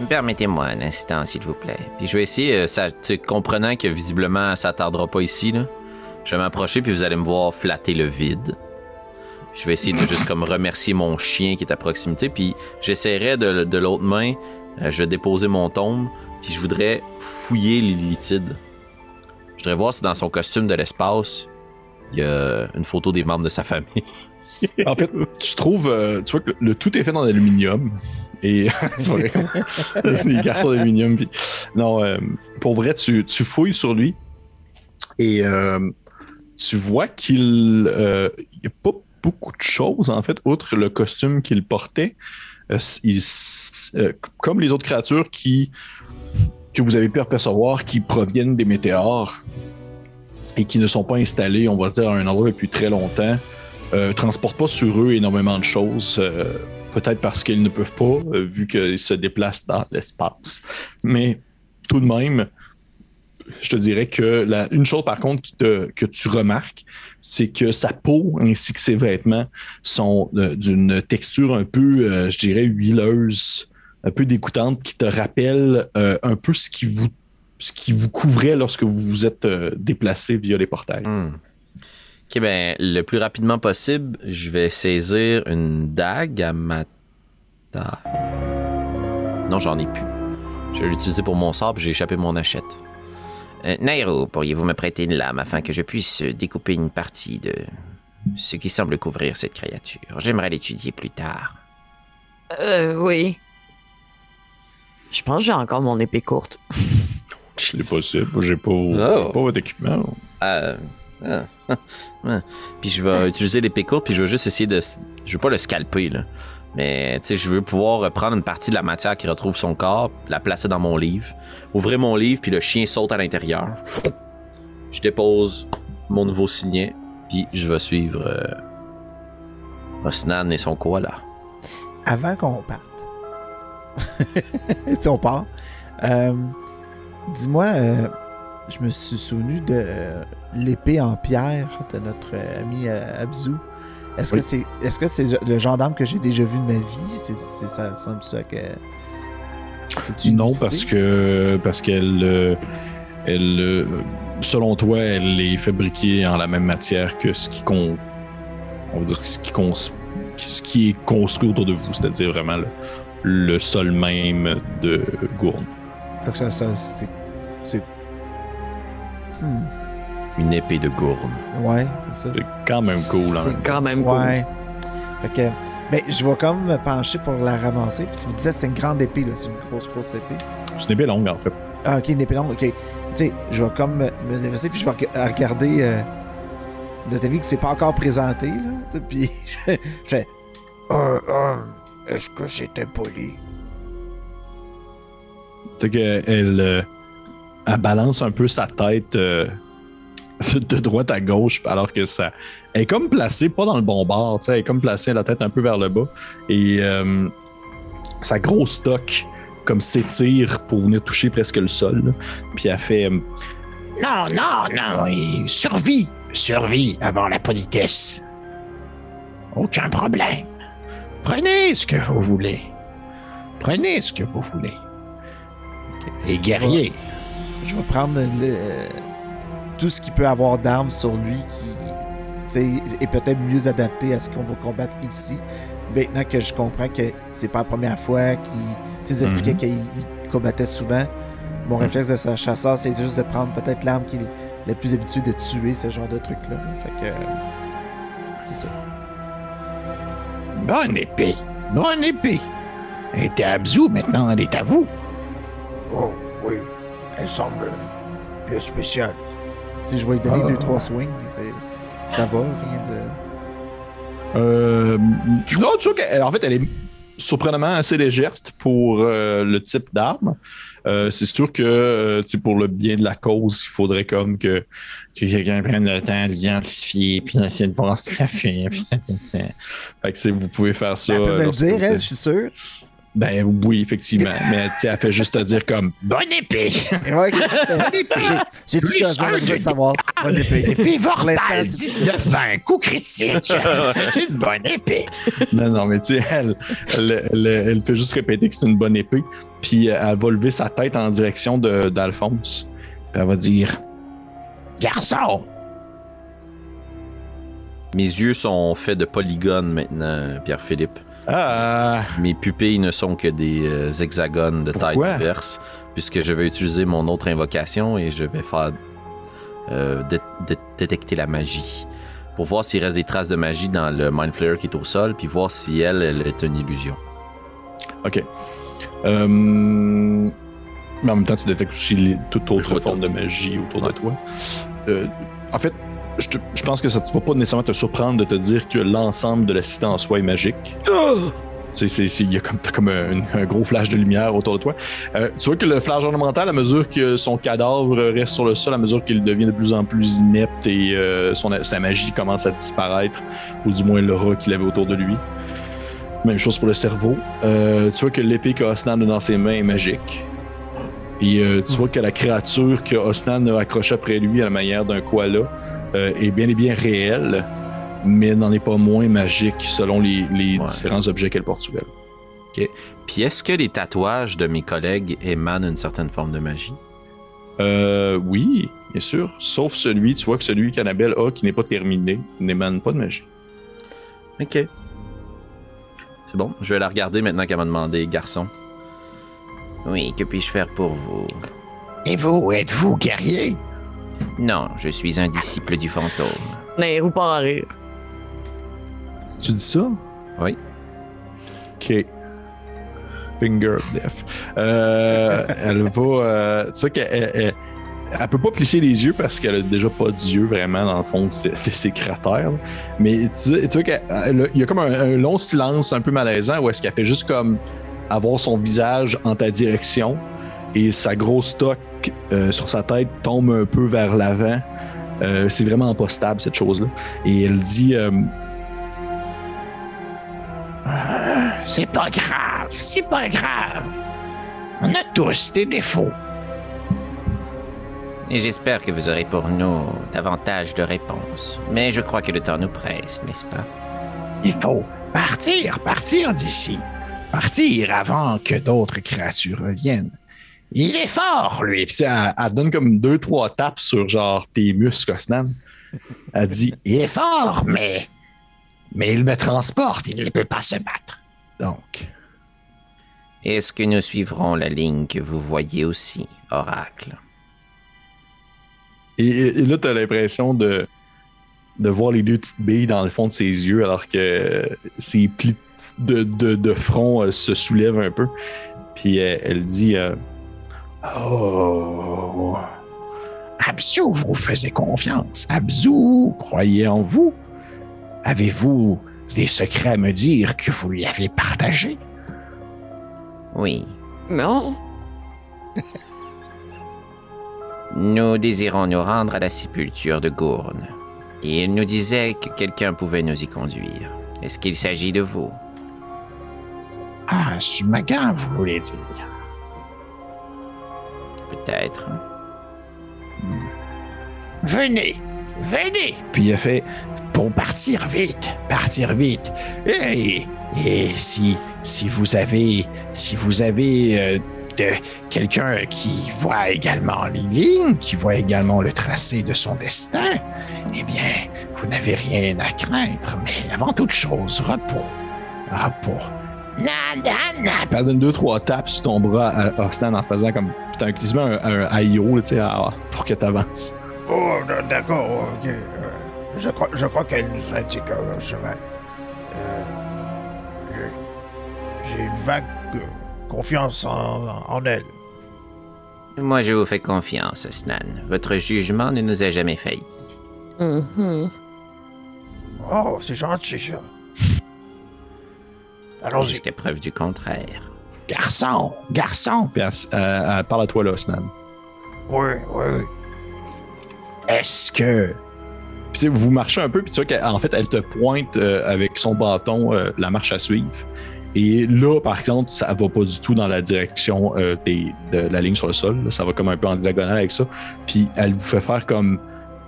Permettez-moi un instant, s'il vous plaît. Puis je vais essayer, euh, ça, comprenant que visiblement ça tardera pas ici, je vais m'approcher puis vous allez me voir flatter le vide. Je vais essayer de juste comme remercier mon chien qui est à proximité, puis j'essaierai de, de l'autre main, euh, je vais déposer mon tombe, puis je voudrais fouiller Lilithide. Je voudrais voir si dans son costume de l'espace, il y a une photo des membres de sa famille. En fait, tu trouves, euh, tu vois que le tout est fait en aluminium. Et [LAUGHS] c'est vrai, des cartons d'aluminium. Non, euh, pour vrai, tu, fouilles sur lui et euh, tu vois qu'il n'y a pas beaucoup de choses, en fait, outre le costume qu'il portait. Euh, euh, comme les autres créatures qui, que vous avez pu apercevoir qui proviennent des météores et qui ne sont pas installés, on va dire, à un endroit depuis très longtemps, euh, transportent pas sur eux énormément de choses. Peut-être parce qu'ils ne peuvent pas, euh, vu qu'ils se déplacent dans l'espace. Mais tout de même, je te dirais que une chose par contre que tu remarques, c'est que sa peau ainsi que ses vêtements sont euh, d'une texture un peu, euh, je dirais, huileuse, un peu dégoûtante, qui te rappelle un peu ce qui vous ce couvrait lorsque vous vous êtes déplacé via les portails. Hmm. Ok, ben, le plus rapidement possible, je vais saisir une dague à ma taille. Non, j'en ai plus. Je vais l'utiliser pour mon sort, puis j'ai échappé mon hachette. Euh, Nairo, pourriez-vous me prêter une lame afin que je puisse découper une partie de ce qui semble couvrir cette créature? J'aimerais l'étudier plus tard. Euh, oui. Je pense que j'ai encore mon épée courte. C'est possible, j'ai pas, Oh. pas votre équipement. Euh, ah. [LAUGHS] Puis je vais utiliser l'épée courte, puis je vais juste essayer de. Je veux pas le scalper, là. Mais, tu sais, je veux pouvoir prendre une partie de la matière qui retrouve son corps, la placer dans mon livre, ouvrir mon livre, puis le chien saute à l'intérieur. Je dépose mon nouveau signet, puis je vais suivre euh, Osnan et son koala. Avant qu'on parte, [LAUGHS] si on part, euh, dis-moi, euh, je me suis souvenu de euh, l'épée en pierre de notre ami euh, Abzu. Est-ce Oui. que c'est est-ce que c'est le genre d'arme que j'ai déjà vu de ma vie? C'est, ça ressemble ça que. Non, parce que parce qu'elle, euh, elle, euh, selon toi, elle est fabriquée en la même matière que ce qui con, on va dire ce qui cons- ce qui est construit autour de vous, c'est-à-dire vraiment le, le sol même de Gourne. Fait que ça, ça c'est. c'est... Hmm, Une épée de gourne. ouais, c'est ça. C'est quand même cool. C'est Hein. quand même cool. Ouais. Fait que. Ben, je vais comme me pencher pour la ramasser. Puis tu me disais, c'est une grande épée, là. C'est une grosse, grosse épée. C'est une épée longue en fait. Ah, ok, une épée longue, ok. Tu sais, je vais comme me, me déverser, puis je vais reg- regarder euh, notre ami qui s'est pas encore présenté, là. tu sais, Puis [LAUGHS] je, je fais. Euh, euh, Est-ce que c'était poli? C'est qu'elle euh, elle balance un peu sa tête euh, [LAUGHS] de droite à gauche, alors que ça. Elle est comme placée, pas dans le bon bord, elle est comme placée la tête un peu vers le bas. Et euh, sa grosse stock comme s'étire pour venir toucher presque le sol. là. Puis elle fait. euh, Non, non, non, et survie, survie avant la politesse. Aucun problème. Prenez ce que vous voulez. Prenez ce que vous voulez. Et guerrier, Je vais prendre le- tout ce qui peut avoir d'armes sur lui qui est peut-être mieux adapté à ce qu'on va combattre ici. Maintenant que je comprends que c'est pas la première fois qu'il. Tu nous expliquais Mhm. qu'il il combattait souvent. Mon réflexe de ce chasseur, c'est juste de prendre peut-être l'arme qui est la plus habituée de tuer ce genre de truc-là. Fait que. C'est ça. bonne épée, bonne épée. Elle était à Abzu, maintenant elle est à vous. Oh, oui. Elle semble bien spéciale. Si je vais lui donner Ah. deux, trois swings, c'est- ça va, rien de. Euh, non, tu vois qu'en fait, elle est surprenamment assez légère pour euh, le type d'arme. Euh, c'est sûr que euh, pour le bien de la cause, il faudrait comme que, que quelqu'un prenne le temps de l'identifier, puis essayer de voir ce qu'elle fait. Puis ça, ça, ça. Fait que vous pouvez faire ça. Elle peut me le dire, elle, je suis sûr. Ben oui, effectivement. Mais tu sais, elle fait juste te dire comme Bonne épée! Ouais, parfait. J'ai- J'ai tout ce que j'ai besoin de savoir. Bonne épée. Épée Vorpal, c'est- 19-20, coup critique. [LAUGHS] C'est une bonne épée. Non, non, mais tu sais, elle, elle, elle- elle fait juste répéter que c'est une bonne épée, puis euh, elle va lever sa tête en direction de- d'Alphonse. Puis elle va dire Garçon, Mes yeux sont faits de polygones maintenant, Pierre-Philippe. Ah, Mes pupilles ne sont que des euh, hexagones de tailles Pourquoi? diverses, puisque je vais utiliser mon autre invocation et je vais faire euh, dé- dé- détecter la magie. Pour voir s'il reste des traces de magie dans le Mind Flayer qui est au sol, puis voir si elle, elle est une illusion. ok. Euh, mais en même temps, tu détectes aussi les- toute autre forme de magie autour Ouais. de toi. Euh, en fait, je, pense que ça ne va pas nécessairement te surprendre de te dire que l'ensemble de la cité en soi est magique. C'est- Il y a comme, comme un, gros flash de lumière autour de toi. Euh, tu vois que le flash ornemental, à mesure que son cadavre reste sur le sol, à mesure qu'il devient de plus en plus inepte et euh, son, sa magie commence à disparaître, ou du moins l'aura qu'il avait autour de lui. Même chose pour le cerveau. Euh, tu vois que l'épée qu'Osnan a dans ses mains est magique. Et tu vois que la créature que Osnan a accrochée après lui à la manière d'un koala euh, est bien et bien réelle, mais n'en est pas moins magique selon les, les Ouais. différents objets qu'elle porte sur elle. Puis est-ce que les tatouages de mes collègues émanent une certaine forme de magie? Euh, oui, bien sûr. Sauf celui, tu vois que celui qu'Annabelle a qui n'est pas terminé n'émane pas de magie. Ok. C'est bon, je vais la regarder maintenant qu'elle m'a demandé, garçon. Oui, que puis-je faire pour vous? Et vous, êtes-vous guerrier? Non, je suis un disciple du fantôme. Nairou part à rire. Tu dis ça? Oui. Ok. Finger of death. Euh, elle va. euh, tu sais qu'elle elle, elle- elle peut pas plisser les yeux parce qu'elle a déjà pas d'yeux vraiment dans le fond de ses, de ses cratères. là. Mais tu, tu vois qu'il y a comme un, un long silence un peu malaisant où est-ce qu'elle fait juste comme avoir son visage en ta direction et sa grosse toque euh, sur sa tête tombe un peu vers l'avant. Euh, c'est vraiment pas stable cette chose-là. Et elle dit. euh, C'est pas grave, c'est pas grave. On a tous des défauts. Et j'espère que vous aurez pour nous davantage de réponses. Mais je crois que le temps nous presse, n'est-ce pas? Il faut partir, partir d'ici. Partir avant que d'autres créatures reviennent. Il est fort, lui. Puis tu sais, elle, elle donne comme deux, trois tapes sur genre tes muscles, Osnan. Elle dit Il est fort, mais. Mais il me transporte, il ne peut pas se battre. donc. Est-ce que nous suivrons la ligne que vous voyez aussi, Oracle? Et, et- là, t'as l'impression de, de voir les deux petites billes dans le fond de ses yeux alors que ses plis de, de, de front euh, se soulèvent un peu. Puis euh, elle dit euh, Oh, Abzu vous faisait confiance. Abzu croyait en vous. Avez-vous des secrets à me dire que vous lui avez partagés? Oui. Non. [LAUGHS] Nous désirons nous rendre à la sépulture de Gourne. Et il nous disait que quelqu'un pouvait nous y conduire. Est-ce qu'il s'agit de vous? Ah, Sumagan, vous voulez dire. Venez, venez. Puis il a fait pour partir vite, partir vite. Et, si, si vous avez, si vous avez euh, quelqu'un qui voit également les lignes, qui voit également le tracé de son destin, eh bien, vous n'avez rien à craindre. Mais avant toute chose, repos, repos. Na, na, na. Puis elle donne deux, trois tapes sur ton bras à en faisant comme. C'est un, quasiment un, un IO, tu sais, à- pour que t'avances. Oh, d'accord, ok. euh, je crois, je crois qu'elle nous indique un chemin. Euh, j'ai- J'ai une vague confiance en, en elle. Moi, je vous fais confiance, Snan. Votre jugement ne nous a jamais failli. Mhm. Oh, c'est gentil, ça. Allons-y. Jusqu'à preuve du contraire. Garçon, garçon, Puis elle, elle- elle parle à toi, là, Snan. Oui, oui, oui. est-ce que Puis tu sais, vous marchez un peu, puis tu vois qu'en fait, elle te pointe euh, avec son bâton euh, la marche à suivre. Et là, par contre, ça va pas du tout dans la direction euh, des- de la ligne sur le sol. là. Ça va comme un peu en diagonale avec ça. Puis elle vous fait faire comme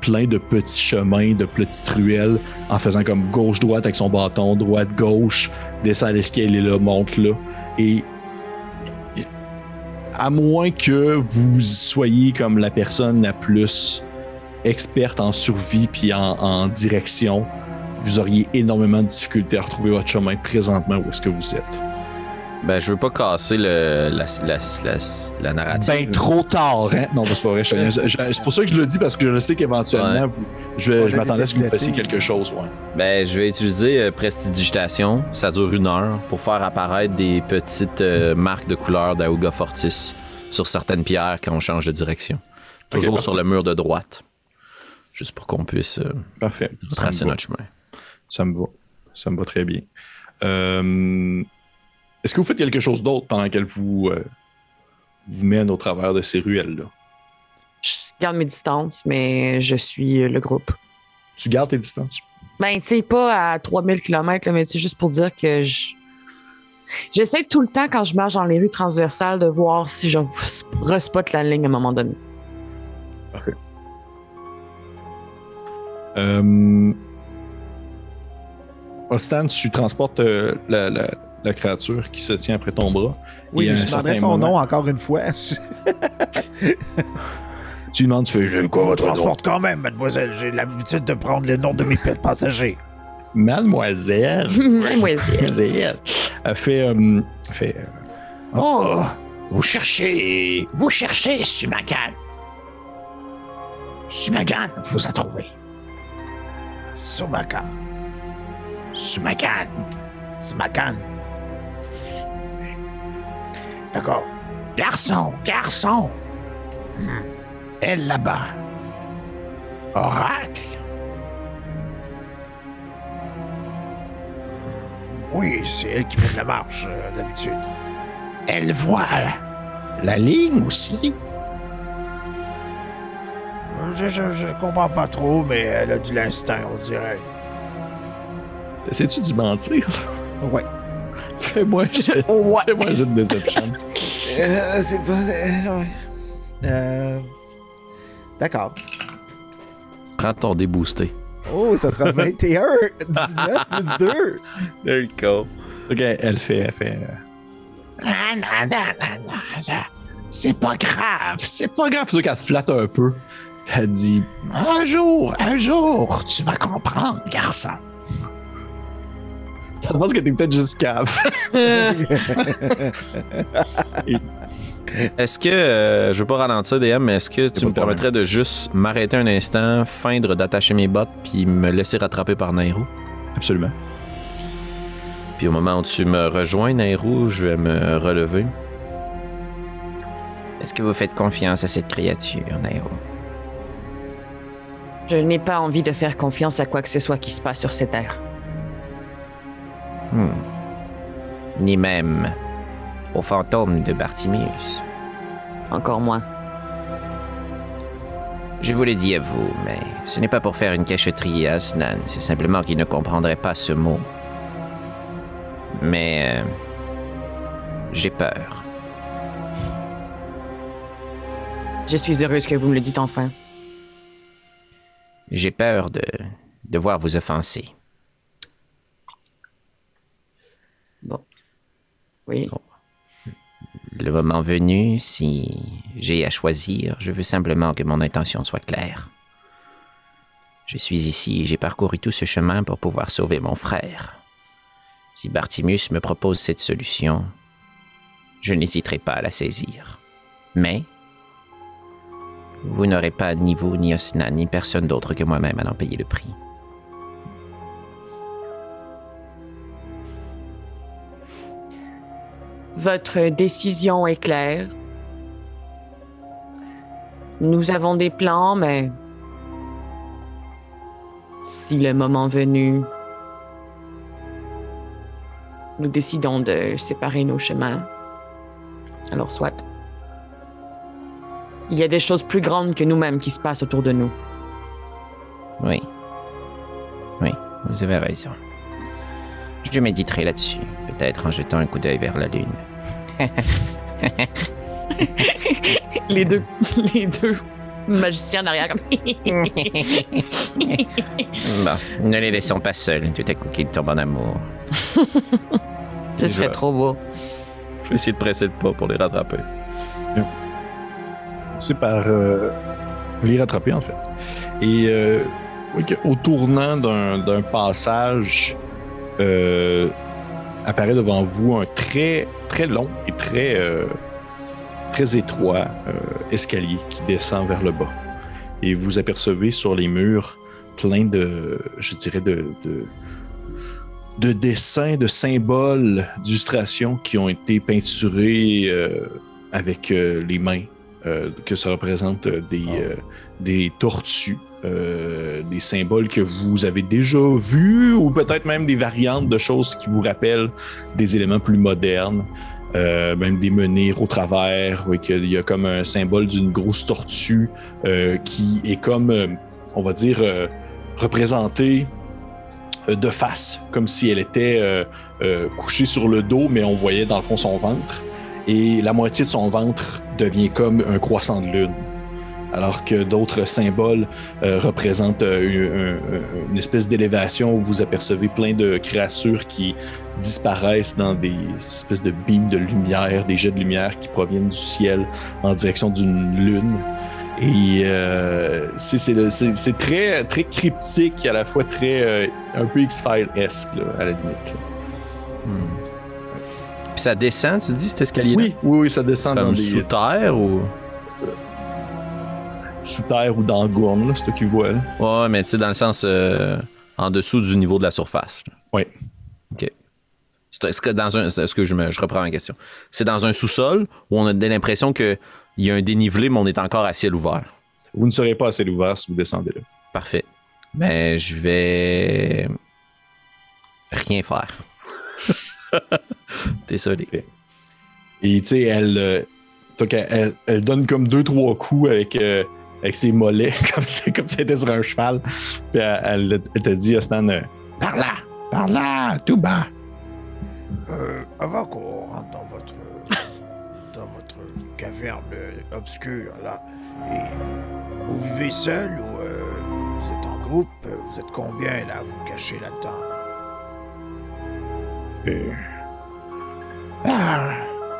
plein de petits chemins, de petites ruelles, en faisant comme gauche-droite avec son bâton, droite-gauche, descend l'escalier là, monte là. Et à moins que vous soyez comme la personne la plus experte en survie puis en, en direction, vous auriez énormément de difficultés à retrouver votre chemin présentement où est-ce que vous êtes. Ben, je veux pas casser le, la, la, la, la narrative. Ben trop tard, hein? Non, c'est pas vrai. je- je- je- c'est pour ça que je le dis parce que je sais qu'éventuellement, Ouais. vous- je, m'attendais à ce que vous fassiez quelque chose. Ouais. Ben, je vais utiliser euh, Prestidigitation. Ça dure une heure pour faire apparaître des petites euh, marques de couleur d'Auga Fortis sur certaines pierres quand on change de direction. Toujours sur le mur de droite. Juste pour qu'on puisse euh, Parfait. Tracer notre chemin. ça me va. Ça me va très bien. Euh, Est-ce que vous faites quelque chose d'autre pendant qu'elle vous, euh, vous mène au travers de ces ruelles-là? Je garde mes distances, mais je suis le groupe. Tu gardes tes distances? Ben, tu sais, pas à 3000 km, là, mais sais, juste pour dire que je. J'essaie tout le temps, quand je marche dans les rues transversales, de voir si je respot la ligne à un moment donné. Euh... Ostan, tu transportes euh, la, la- la créature qui se tient après ton bras. Oui, Et mais je demanderais son moment- nom encore une fois. [LAUGHS] Tu demandes, tu fais, je le quoi, transporte quand même, mademoiselle. J'ai l'habitude de prendre le nom de mes pets passagers. Mademoiselle. [LAUGHS] Mademoiselle. Mademoiselle. Elle fait, euh, fait euh, Oh, vous cherchez, vous cherchez Sumagan. Sumagan vous a trouvé. Sumaka. Sumagan. Sumakan. D'accord. Garçon, garçon. Hmm. Elle là-bas. Oracle. Oui, c'est elle qui mène la marche, euh, d'habitude. Elle voit la, la ligne aussi. Je, je, je comprends pas trop, mais elle a de l'instinct, on dirait. Essaies-tu d'y mentir? ouais. Fais-moi [LAUGHS] Ouais. fais-moi un jet de déception. [LAUGHS] Euh, c'est pas. euh, ouais. Euh, D'accord. Prends ton déboosté. Oh, ça sera 21, 19 plus 2. [LAUGHS] There you go. ok, elle fait, elle fait. euh, Ah, non, non, non, non, ça- C'est pas grave, c'est pas grave. Plutôt qu'elle te flatte un peu, t'as dit, Un jour, un jour, tu vas comprendre, garçon. Je pense que t'es peut-être juste cave. Est-ce que, euh, je veux pas ralentir DM, mais est-ce que tu me permettrais de juste m'arrêter un instant, feindre d'attacher mes bottes, puis me laisser rattraper par Nairou? Absolument. Puis au moment où tu me rejoins, Nairou, je vais me relever. Est-ce que vous faites confiance à cette créature, Nairo Je n'ai pas envie de faire confiance à quoi que ce soit qui se passe sur cette terre. Hmm. Ni même au fantôme de Bartimius. Encore moins. Je vous l'ai dit à vous, mais ce n'est pas pour faire une cachotterie à Osnan, c'est simplement qu'il ne comprendrait pas ce mot. Mais... euh, j'ai peur. Je suis heureuse que vous me le dites enfin. J'ai peur de... de voir vous offenser. Oui. Le moment venu, si j'ai à choisir, je veux simplement que mon intention soit claire. Je suis ici et j'ai parcouru tout ce chemin pour pouvoir sauver mon frère. Si Bartimus me propose cette solution, je n'hésiterai pas à la saisir. Mais vous n'aurez pas ni vous, ni Osnan, ni personne d'autre que moi-même à en payer le prix. Votre décision est claire. Nous avons des plans, mais si le moment venu, nous décidons de séparer nos chemins, alors soit. Il y a des choses plus grandes que nous-mêmes qui se passent autour de nous. Oui. Oui, vous avez raison. Je méditerai là-dessus, peut-être en jetant un coup d'œil vers la lune. Les deux, les deux magiciens derrière comme. [LAUGHS] Bon, ne les laissons pas seuls, tout à coup qu'ils tombent en amour. Ce serait trop beau. Je vais essayer de presser le pas pour les rattraper. C'est par euh, les rattraper, en fait. Et euh, au tournant d'un d'un passage, euh, apparaît devant vous un très, très long et très, euh, très étroit euh, escalier qui descend vers le bas. Et vous apercevez sur les murs plein de, je dirais, de, de, de dessins, de symboles, d'illustrations qui ont été peinturés euh, avec les mains que ça représente des, euh, des tortues, euh, des symboles que vous avez déjà vus ou peut-être même des variantes de choses qui vous rappellent des éléments plus modernes. Euh, même des menhirs au travers, oui, qu'il y a comme un symbole d'une grosse tortue euh, qui est comme, on va dire, représentée de face, comme si elle était couchée sur le dos, mais on voyait dans le fond son ventre. Et la moitié de son ventre devient comme un croissant de lune. Alors que d'autres symboles euh, représentent euh, un- un- une espèce d'élévation où vous apercevez plein de créatures qui disparaissent dans des espèces de beams de lumière, des jets de lumière qui proviennent du ciel en direction d'une lune. Et euh, c'est- très, très cryptique, à la fois très un peu X-Files-esque, là, à la limite. là. Puis ça descend, tu dis, cet escalier-là? Oui, oui, oui, ça descend dans des sous terre ou? Sous terre ou dans la gourne, là, c'est toi qui vois. là. Ouais, mais tu sais, dans le sens euh, en dessous du niveau de la surface. Ouais. OK. C'est- Est-ce que dans un. Est-ce que je, me, je reprends ma question? C'est dans un sous-sol où on a l'impression qu'il y a un dénivelé, mais on est encore à ciel ouvert. Vous ne serez pas assez ouvert si vous descendez là. Parfait. Mais je vais. Rien faire. [LAUGHS] Désolé. Et tu sais, elle, euh, elle, elle donne comme deux, trois coups avec, euh, avec ses mollets, [LAUGHS] comme si, comme si elle était sur un cheval. Puis elle, elle- elle te dit, Stan, euh, Par là, par là, tout bas. Euh, avant qu'on rentre dans votre [LAUGHS] dans votre caverne obscure là, et vous vivez seul ou euh, vous êtes en groupe Vous êtes combien là Vous cachez là-dedans là? Euh, Ah,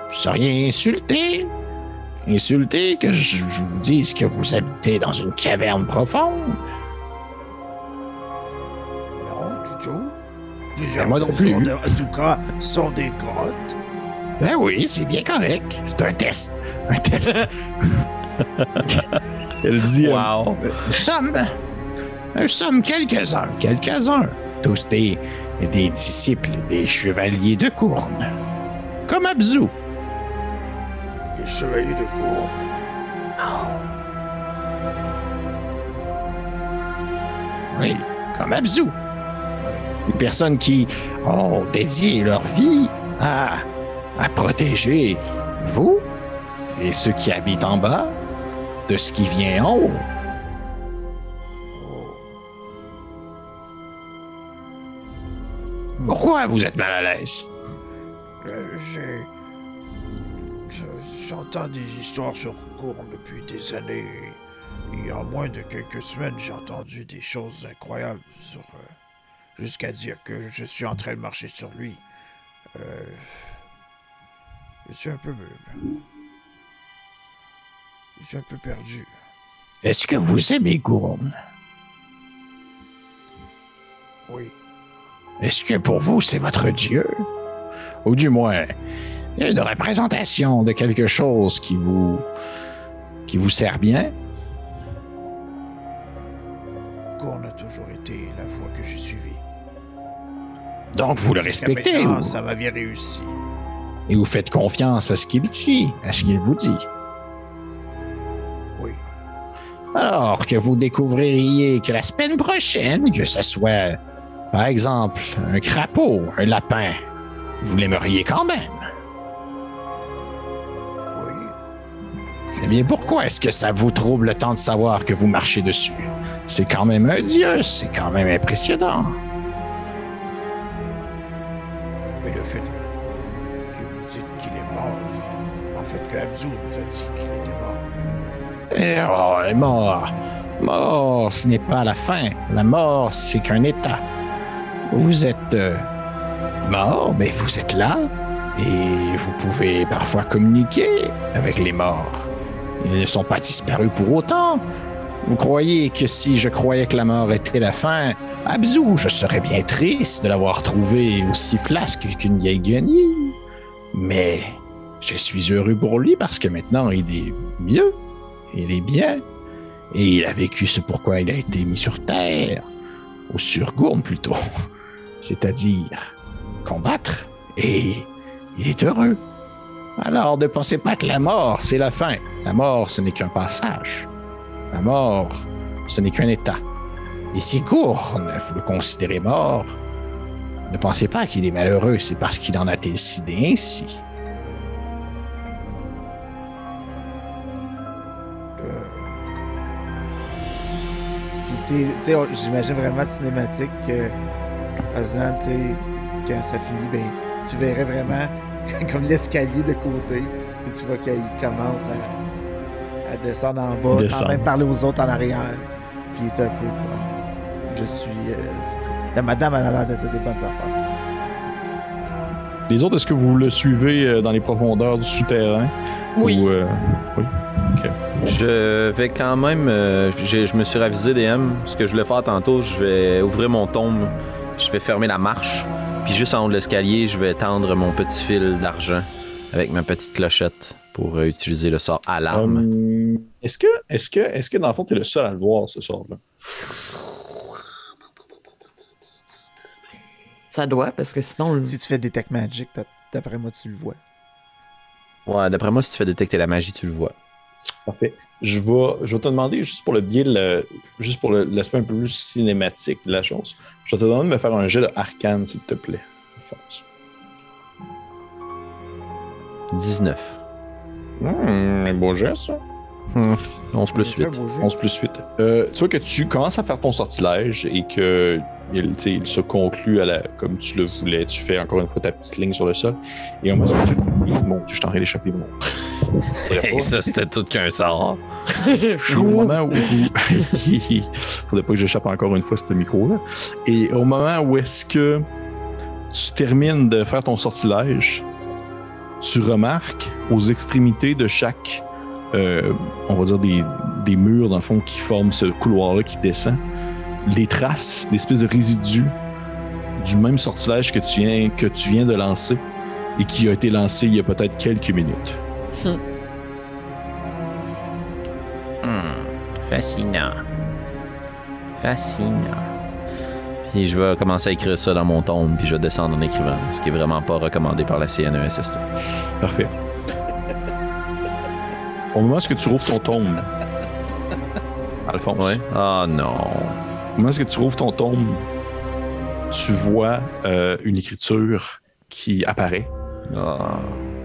vous seriez insulté? Insulté que je, je vous dise que vous habitez dans une caverne profonde? Non, du tout. Plusieurs Ben, moi non plus. de- en tout cas, sont des grottes. Ben oui, c'est bien correct. C'est un test. Un test. [LAUGHS] [LAUGHS] elle dit, euh, Wow. nous sommes. Nous sommes quelques-uns. Quelques-uns. Tous des, des disciples des chevaliers de Courne. Comme Abzu. Les chevaliers de cour. Oui, comme Abzu. Des personnes qui ont dédié leur vie à, à protéger vous et ceux qui habitent en bas de ce qui vient en haut. Pourquoi vous êtes mal à l'aise? Euh, j'ai. Je- J'entends des histoires sur Courne depuis des années. Et en moins de quelques semaines, j'ai entendu des choses incroyables sur. euh, Jusqu'à dire que je suis en train de marcher sur lui. Euh, je suis un peu. Je suis un peu perdu. Est-ce que vous aimez Gourne? Oui. Est-ce que pour vous, c'est votre Dieu? Ou du moins, une représentation de quelque chose qui vous, qui vous sert bien? A toujours été la voie que j'ai suivie. Donc vous le respectez maintenant, ou- Ça m'a bien réussi. et vous faites confiance à ce qu'il dit, à ce qu'il vous dit. Oui. Alors que vous découvririez que la semaine prochaine, que ce soit, par exemple, un crapaud, un lapin, vous l'aimeriez quand même. Eh bien, pourquoi est-ce que ça vous trouble tant de savoir que vous marchez dessus? C'est quand même un dieu, c'est quand même impressionnant. Mais le fait que vous dites qu'il est mort, en fait que Abzu nous a dit qu'il était mort. Eh, oh, mort. Mort, ce n'est pas la fin. La mort, c'est qu'un état. Vous êtes euh, mort, mais vous êtes là et vous pouvez parfois communiquer avec les morts. Ils ne sont pas disparus pour autant. Vous croyez que si je croyais que la mort était la fin, Abzu, je serais bien triste de l'avoir trouvé aussi flasque qu'une vieille guenille. Mais je suis heureux pour lui parce que maintenant il est mieux, il est bien, et il a vécu ce pourquoi il a été mis sur Terre, ou sur Gourne plutôt, [LAUGHS] c'est-à-dire combattre, et il est heureux. Alors ne pensez pas que la mort, c'est la fin. La mort, ce n'est qu'un passage. La mort, ce n'est qu'un état. Et si Gourne, vous le considérez mort, ne pensez pas qu'il est malheureux, c'est parce qu'il en a décidé ainsi. J'imagine vraiment cinématique que, quand ça finit, ben, tu verrais vraiment [LAUGHS] comme l'escalier de côté. Puis tu vois qu'il commence à, à descendre en bas sans Descendre. même parler aux autres en arrière. Puis il est un peu comme. Je suis. euh, la madame, elle a l'air de dire des bonnes affaires. Les autres, est-ce que vous le suivez euh, dans les profondeurs du souterrain? Oui. Ou, euh, oui. Je vais quand même. euh, je me suis ravisé DM. Ce que je voulais faire tantôt, je vais ouvrir mon tombe, je vais fermer la marche, puis juste en haut de l'escalier, je vais tendre mon petit fil d'argent avec ma petite clochette pour euh, utiliser le sort alarme. Hum, est-ce que, est-ce que, est-ce que dans le fond, tu es le seul à le voir ce soir-là? Ça doit, parce que sinon. le- Si tu fais Detect Magic, d'après moi, tu le vois. Ouais, d'après moi, si tu fais détecter la magie, tu le vois. Parfait. Je vais, je vais te demander, juste pour le biais, le- juste pour l'aspect un peu plus cinématique de la chose, je vais te demander de me faire un jet de arcane, s'il te plaît. Alphonse. 19. Hum, un beau jet, ça. 11 plus Très 8. beau jeu. 11 plus 8. Euh, tu vois que tu commences à faire ton sortilège et que il, se conclut à la, comme tu le voulais. Tu fais encore une fois ta petite ligne sur le sol. Et au moment où tu oui, mon Dieu, je suis en train d'échapper mon. Pas. [LAUGHS] ça, c'était tout qu'un sort. [LAUGHS] Et au moment où. [LAUGHS] Faudrait pas que j'échappe encore une fois ce micro-là. Et au moment où est-ce que tu termines de faire ton sortilège, tu remarques aux extrémités de chaque, euh, on va dire des, des murs dans le fond qui forment ce couloir-là qui descend, les traces, des espèces de résidus du même sortilège que tu viens, que tu viens de lancer et qui a été lancé il y a peut-être quelques minutes. Hmm, fascinant. Fascinant. Puis je vais commencer à écrire ça dans mon tombe, puis je vais descendre en écrivant, ce qui est vraiment pas recommandé par la CNESST. Parfait. Au moment où est-ce que tu rouvres ton tombe, Alphonse, Ouais. Ah non. Où est-ce que tu rouvres ton tombe, tu vois euh, une écriture qui apparaît. Ah.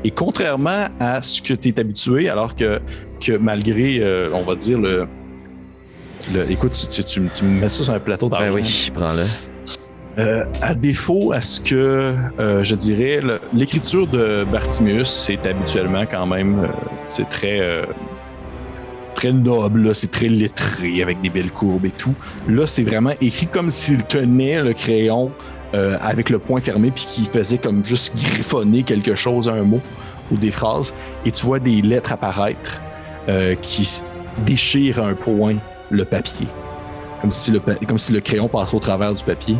Et contrairement à ce que tu es habitué, alors que, que malgré, euh, on va dire, le. le- écoute, tu, tu- tu- tu me mets ça sur un plateau d'argent. Ben oui, prends-le. Euh, à défaut à ce que euh, je dirais, l'écriture de Bartimius, c'est habituellement quand même, c'est très, très noble, c'est très lettré avec des belles courbes et tout. Là, c'est vraiment écrit comme s'il tenait le crayon euh, avec le poing fermé puis qu'il faisait comme juste griffonner quelque chose, un mot ou des phrases. Et tu vois des lettres apparaître euh, qui déchirent un point le papier, comme si le, crayon passait au travers du papier.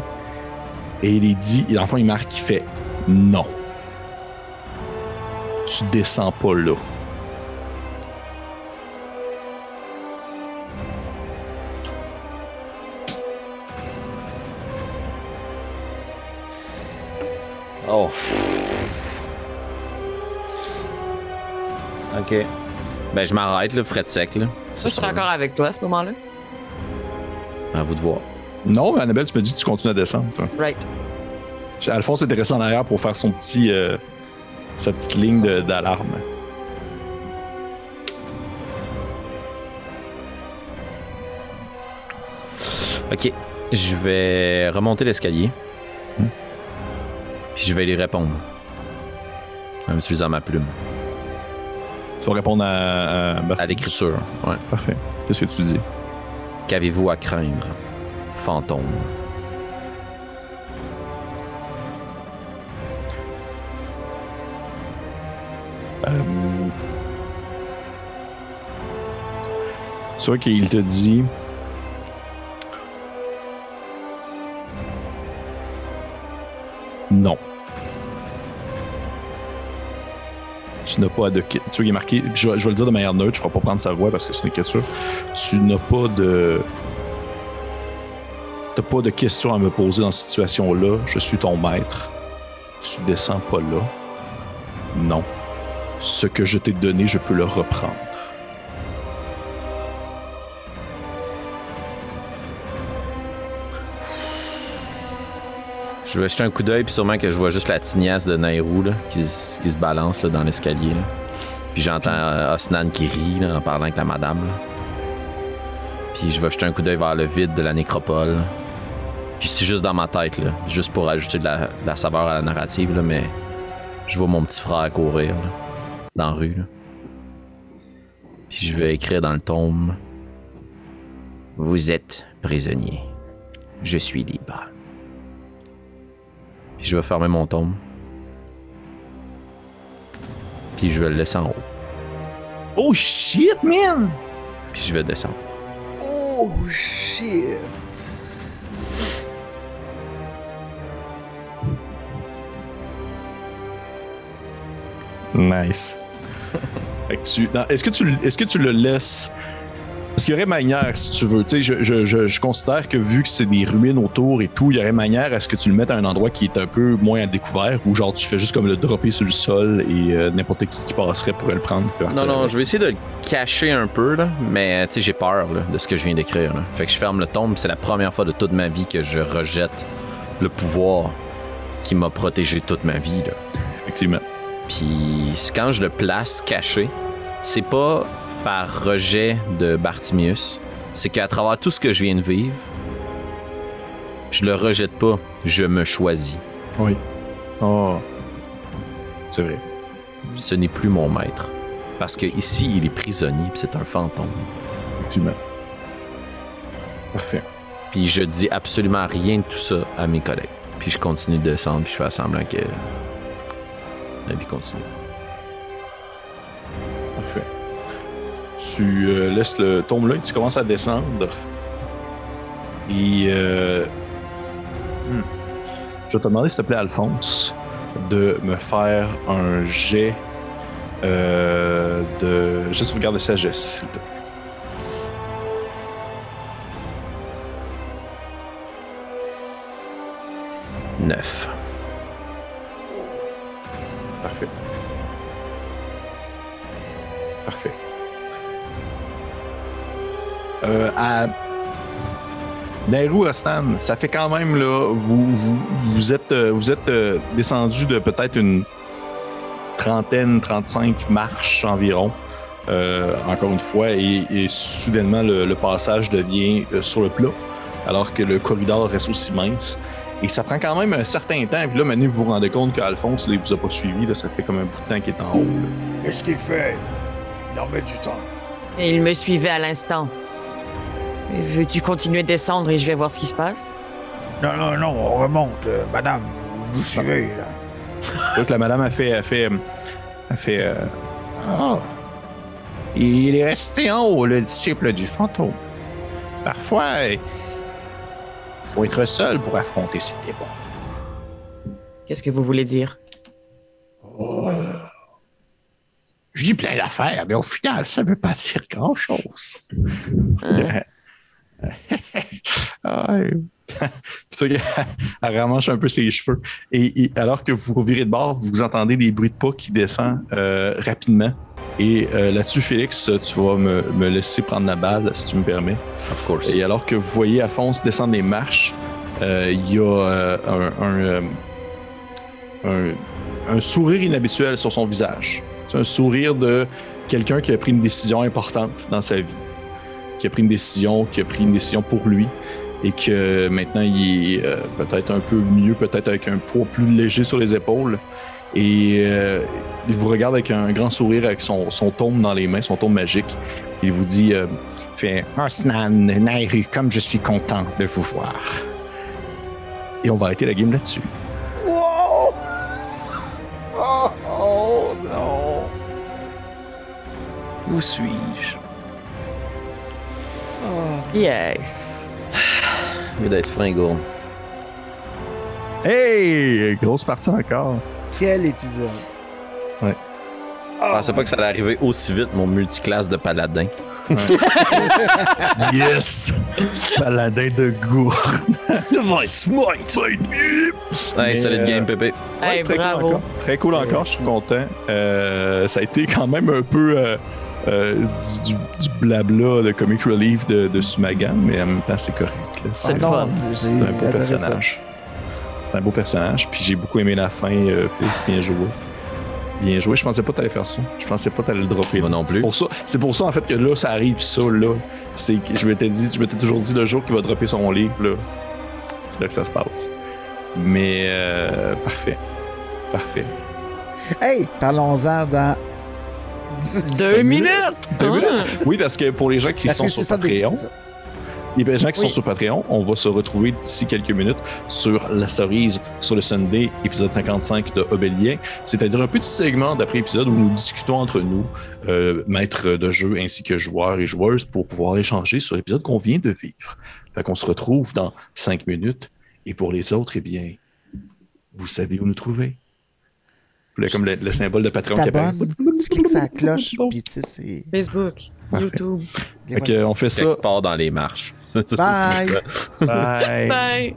Et il est dit, l'enfant il marque, il fait non. Tu descends pas là. Oh. Ok. Ben, je m'arrête, là, fret sec, là. C'est je suis d'accord avec toi à ce moment-là. À vous de voir. Non, mais Annabelle, tu me dis que tu continues à descendre. toi. Right. Alphonse est resté en arrière pour faire son petit, euh, sa petite ligne de- d'alarme. Ok, je vais remonter l'escalier. Puis je vais lui répondre. En utilisant ma plume. Tu vas répondre à, à, l'écriture. Ouais. Parfait. Qu'est-ce que tu dis? Qu'avez-vous à craindre, fantôme? Euh, Tu vois qu'il te dit. Tu n'as pas de. Tu vois, il est marqué. Je, vais- le dire de manière neutre, je ne vais pas prendre sa voix parce que c'est une écriture. Tu n'as pas de. Tu n'as pas de questions à me poser dans cette situation-là. Je suis ton maître. Tu descends pas là. Non ce que je t'ai donné, je peux le reprendre. Je vais jeter un coup d'œil, puis sûrement que je vois juste la tignasse de Nairou qui, se balance dans l'escalier. Puis j'entends euh, Osnan qui rit en parlant avec la madame. Puis je vais jeter un coup d'œil vers le vide de la nécropole. Puis c'est juste dans ma tête, là, juste pour ajouter de la, saveur à la narrative, là, mais je vois mon petit frère courir dans la rue. Puis je vais écrire dans le tome Vous êtes prisonnier. Je suis libre. Puis je vais fermer mon tome. Puis je vais le laisser en haut. Oh shit, man! Puis je vais descendre. Oh shit! Nice. [LAUGHS] Est-ce que, tu, est-ce que tu le laisses. Parce qu'il y aurait manière, si tu veux. Tu sais, je, je, je, je considère que vu que c'est des ruines autour et tout, il y aurait manière à ce que tu le mettes à un endroit qui est un peu moins à découvert, ou genre tu fais juste comme le dropper sur le sol et euh, n'importe qui qui passerait pourrait le prendre. Non, non, je vais essayer de le cacher un peu, là, mais tu sais, j'ai peur là, de ce que je viens d'écrire. là. Fait que je ferme le tome, c'est la première fois de toute ma vie que je rejette le pouvoir qui m'a protégé toute ma vie. Là. Effectivement. Puis quand je le place caché, c'est pas par rejet de Bartimius, c'est qu'à travers tout ce que je viens de vivre, je le rejette pas, je me choisis. Oui. Oh. C'est vrai. Ce n'est plus mon maître. Parce que ici, il est prisonnier, puis c'est un fantôme. Effectivement. Parfait. Puis je dis absolument rien de tout ça à mes collègues. Puis je continue de descendre, puis je fais semblant que la vie continue. Parfait. Tu euh, laisses le tombe là et tu commences à descendre. Et euh, hmm. je vais te demander, s'il te plaît, Alphonse, de me faire un jet euh, de juste sauvegarde de sagesse. s'il te plaît. Neuf. Parfait. Parfait. Euh, à Nairou Rostan, ça fait quand même là, vous vous, vous êtes euh, vous êtes euh, descendu de peut-être une trentaine, 35 marches environ. euh, encore une fois, et, et soudainement le, le passage devient euh, sur le plat, alors que le corridor reste aussi mince. Et ça prend quand même un certain temps. Puis là, maintenant, vous vous rendez compte qu'Alphonse, là, il vous a pas suivi. Là, ça fait comme un bout de temps qu'il est en haut. Qu'est-ce qu'il fait? Il en met du temps. Et il me suivait à l'instant. Veux-tu continuer de descendre et je vais voir ce qui se passe? Non, non, non, on remonte. euh, madame, vous nous suivez, là. Que la madame a fait. A fait, a fait euh, Oh! Il est resté en haut, le disciple du fantôme. Parfois, il faut être seul pour affronter ses démons. Qu'est-ce que vous voulez dire? Je dis plein d'affaires, mais au final, ça ne veut pas dire grand-chose. Ah, [LAUGHS] vois qu'elle- elle ramanche un peu ses cheveux. Et, et alors que vous revirez de bord, vous entendez des bruits de pas qui descendent euh, rapidement. Et euh, là-dessus, Félix, tu vas me, me laisser prendre la balle, si tu me permets. Of course. Et alors que vous voyez Alphonse descendre les marches, euh, il y a un, un, un- un sourire inhabituel sur son visage. C'est un sourire de quelqu'un qui a pris une décision importante dans sa vie, qui a pris une décision, qui a pris une décision pour lui et que maintenant il est euh, peut-être un peu mieux, peut-être avec un poids plus léger sur les épaules. Et euh, il vous regarde avec un grand sourire, avec son, son tome dans les mains, son tome magique. Il vous dit euh, Fait Osnan, Nairu, comme je suis content de vous voir. Et on va arrêter la game là-dessus. Oh, oh, non! Où suis-je? Yes. [SIGHS] Mieux d'être fringourne. Hey! Grosse partie encore. Quel épisode! Je pensais pas que ça allait arriver aussi vite, mon multiclasse de paladin. [LAUGHS] Yes! Paladin de gourde. [LAUGHS] Devant Smite! Mais, Hey, solide euh, game, Pépé. Hey, c'est très bravo. Cool encore. Très cool encore, je suis content. Euh, ça a été quand même un peu euh, euh, du, du- du blabla de comic relief de, de Sumagan, mais en même temps, c'est correct. C'est Ah le non, fun. J'ai C'est un beau personnage. C'est un beau personnage, puis j'ai beaucoup aimé la fin. Euh, Félix, bien joué. Bien joué. Je pensais pas que t'allais faire ça. Je pensais pas que t'allais le dropper. Moi non plus. C'est pour ça. C'est pour ça en fait que là, ça arrive ça là. C'est que je m'étais dit, je m'étais toujours dit le jour qu'il va dropper son livre là. C'est là que ça se passe. Mais euh, parfait, parfait. Hey, parlons-en dans. Deux minutes! Deux minutes. Oui, parce que pour les gens qui sont sur Patreon, ça? les gens qui sont sur Patreon, on va se retrouver d'ici quelques minutes sur la cerise sur le Sunday, épisode 55 de Obélien, c'est-à-dire un petit segment d'après épisode où nous discutons entre nous, euh, maîtres de jeu ainsi que joueurs et joueuses, pour pouvoir échanger sur l'épisode qu'on vient de vivre. Fait qu'on se retrouve dans cinq minutes. Et pour les autres, eh bien, vous savez où nous trouver. Là, comme le, le symbole de Patreon qui apparaît. tu cliques sur la cloche, puis tu sais, c'est. Facebook, Parfait. YouTube. Fait que, on fait ça. Quelque part dans les marches. [LAUGHS] Bye! Bye. Bye!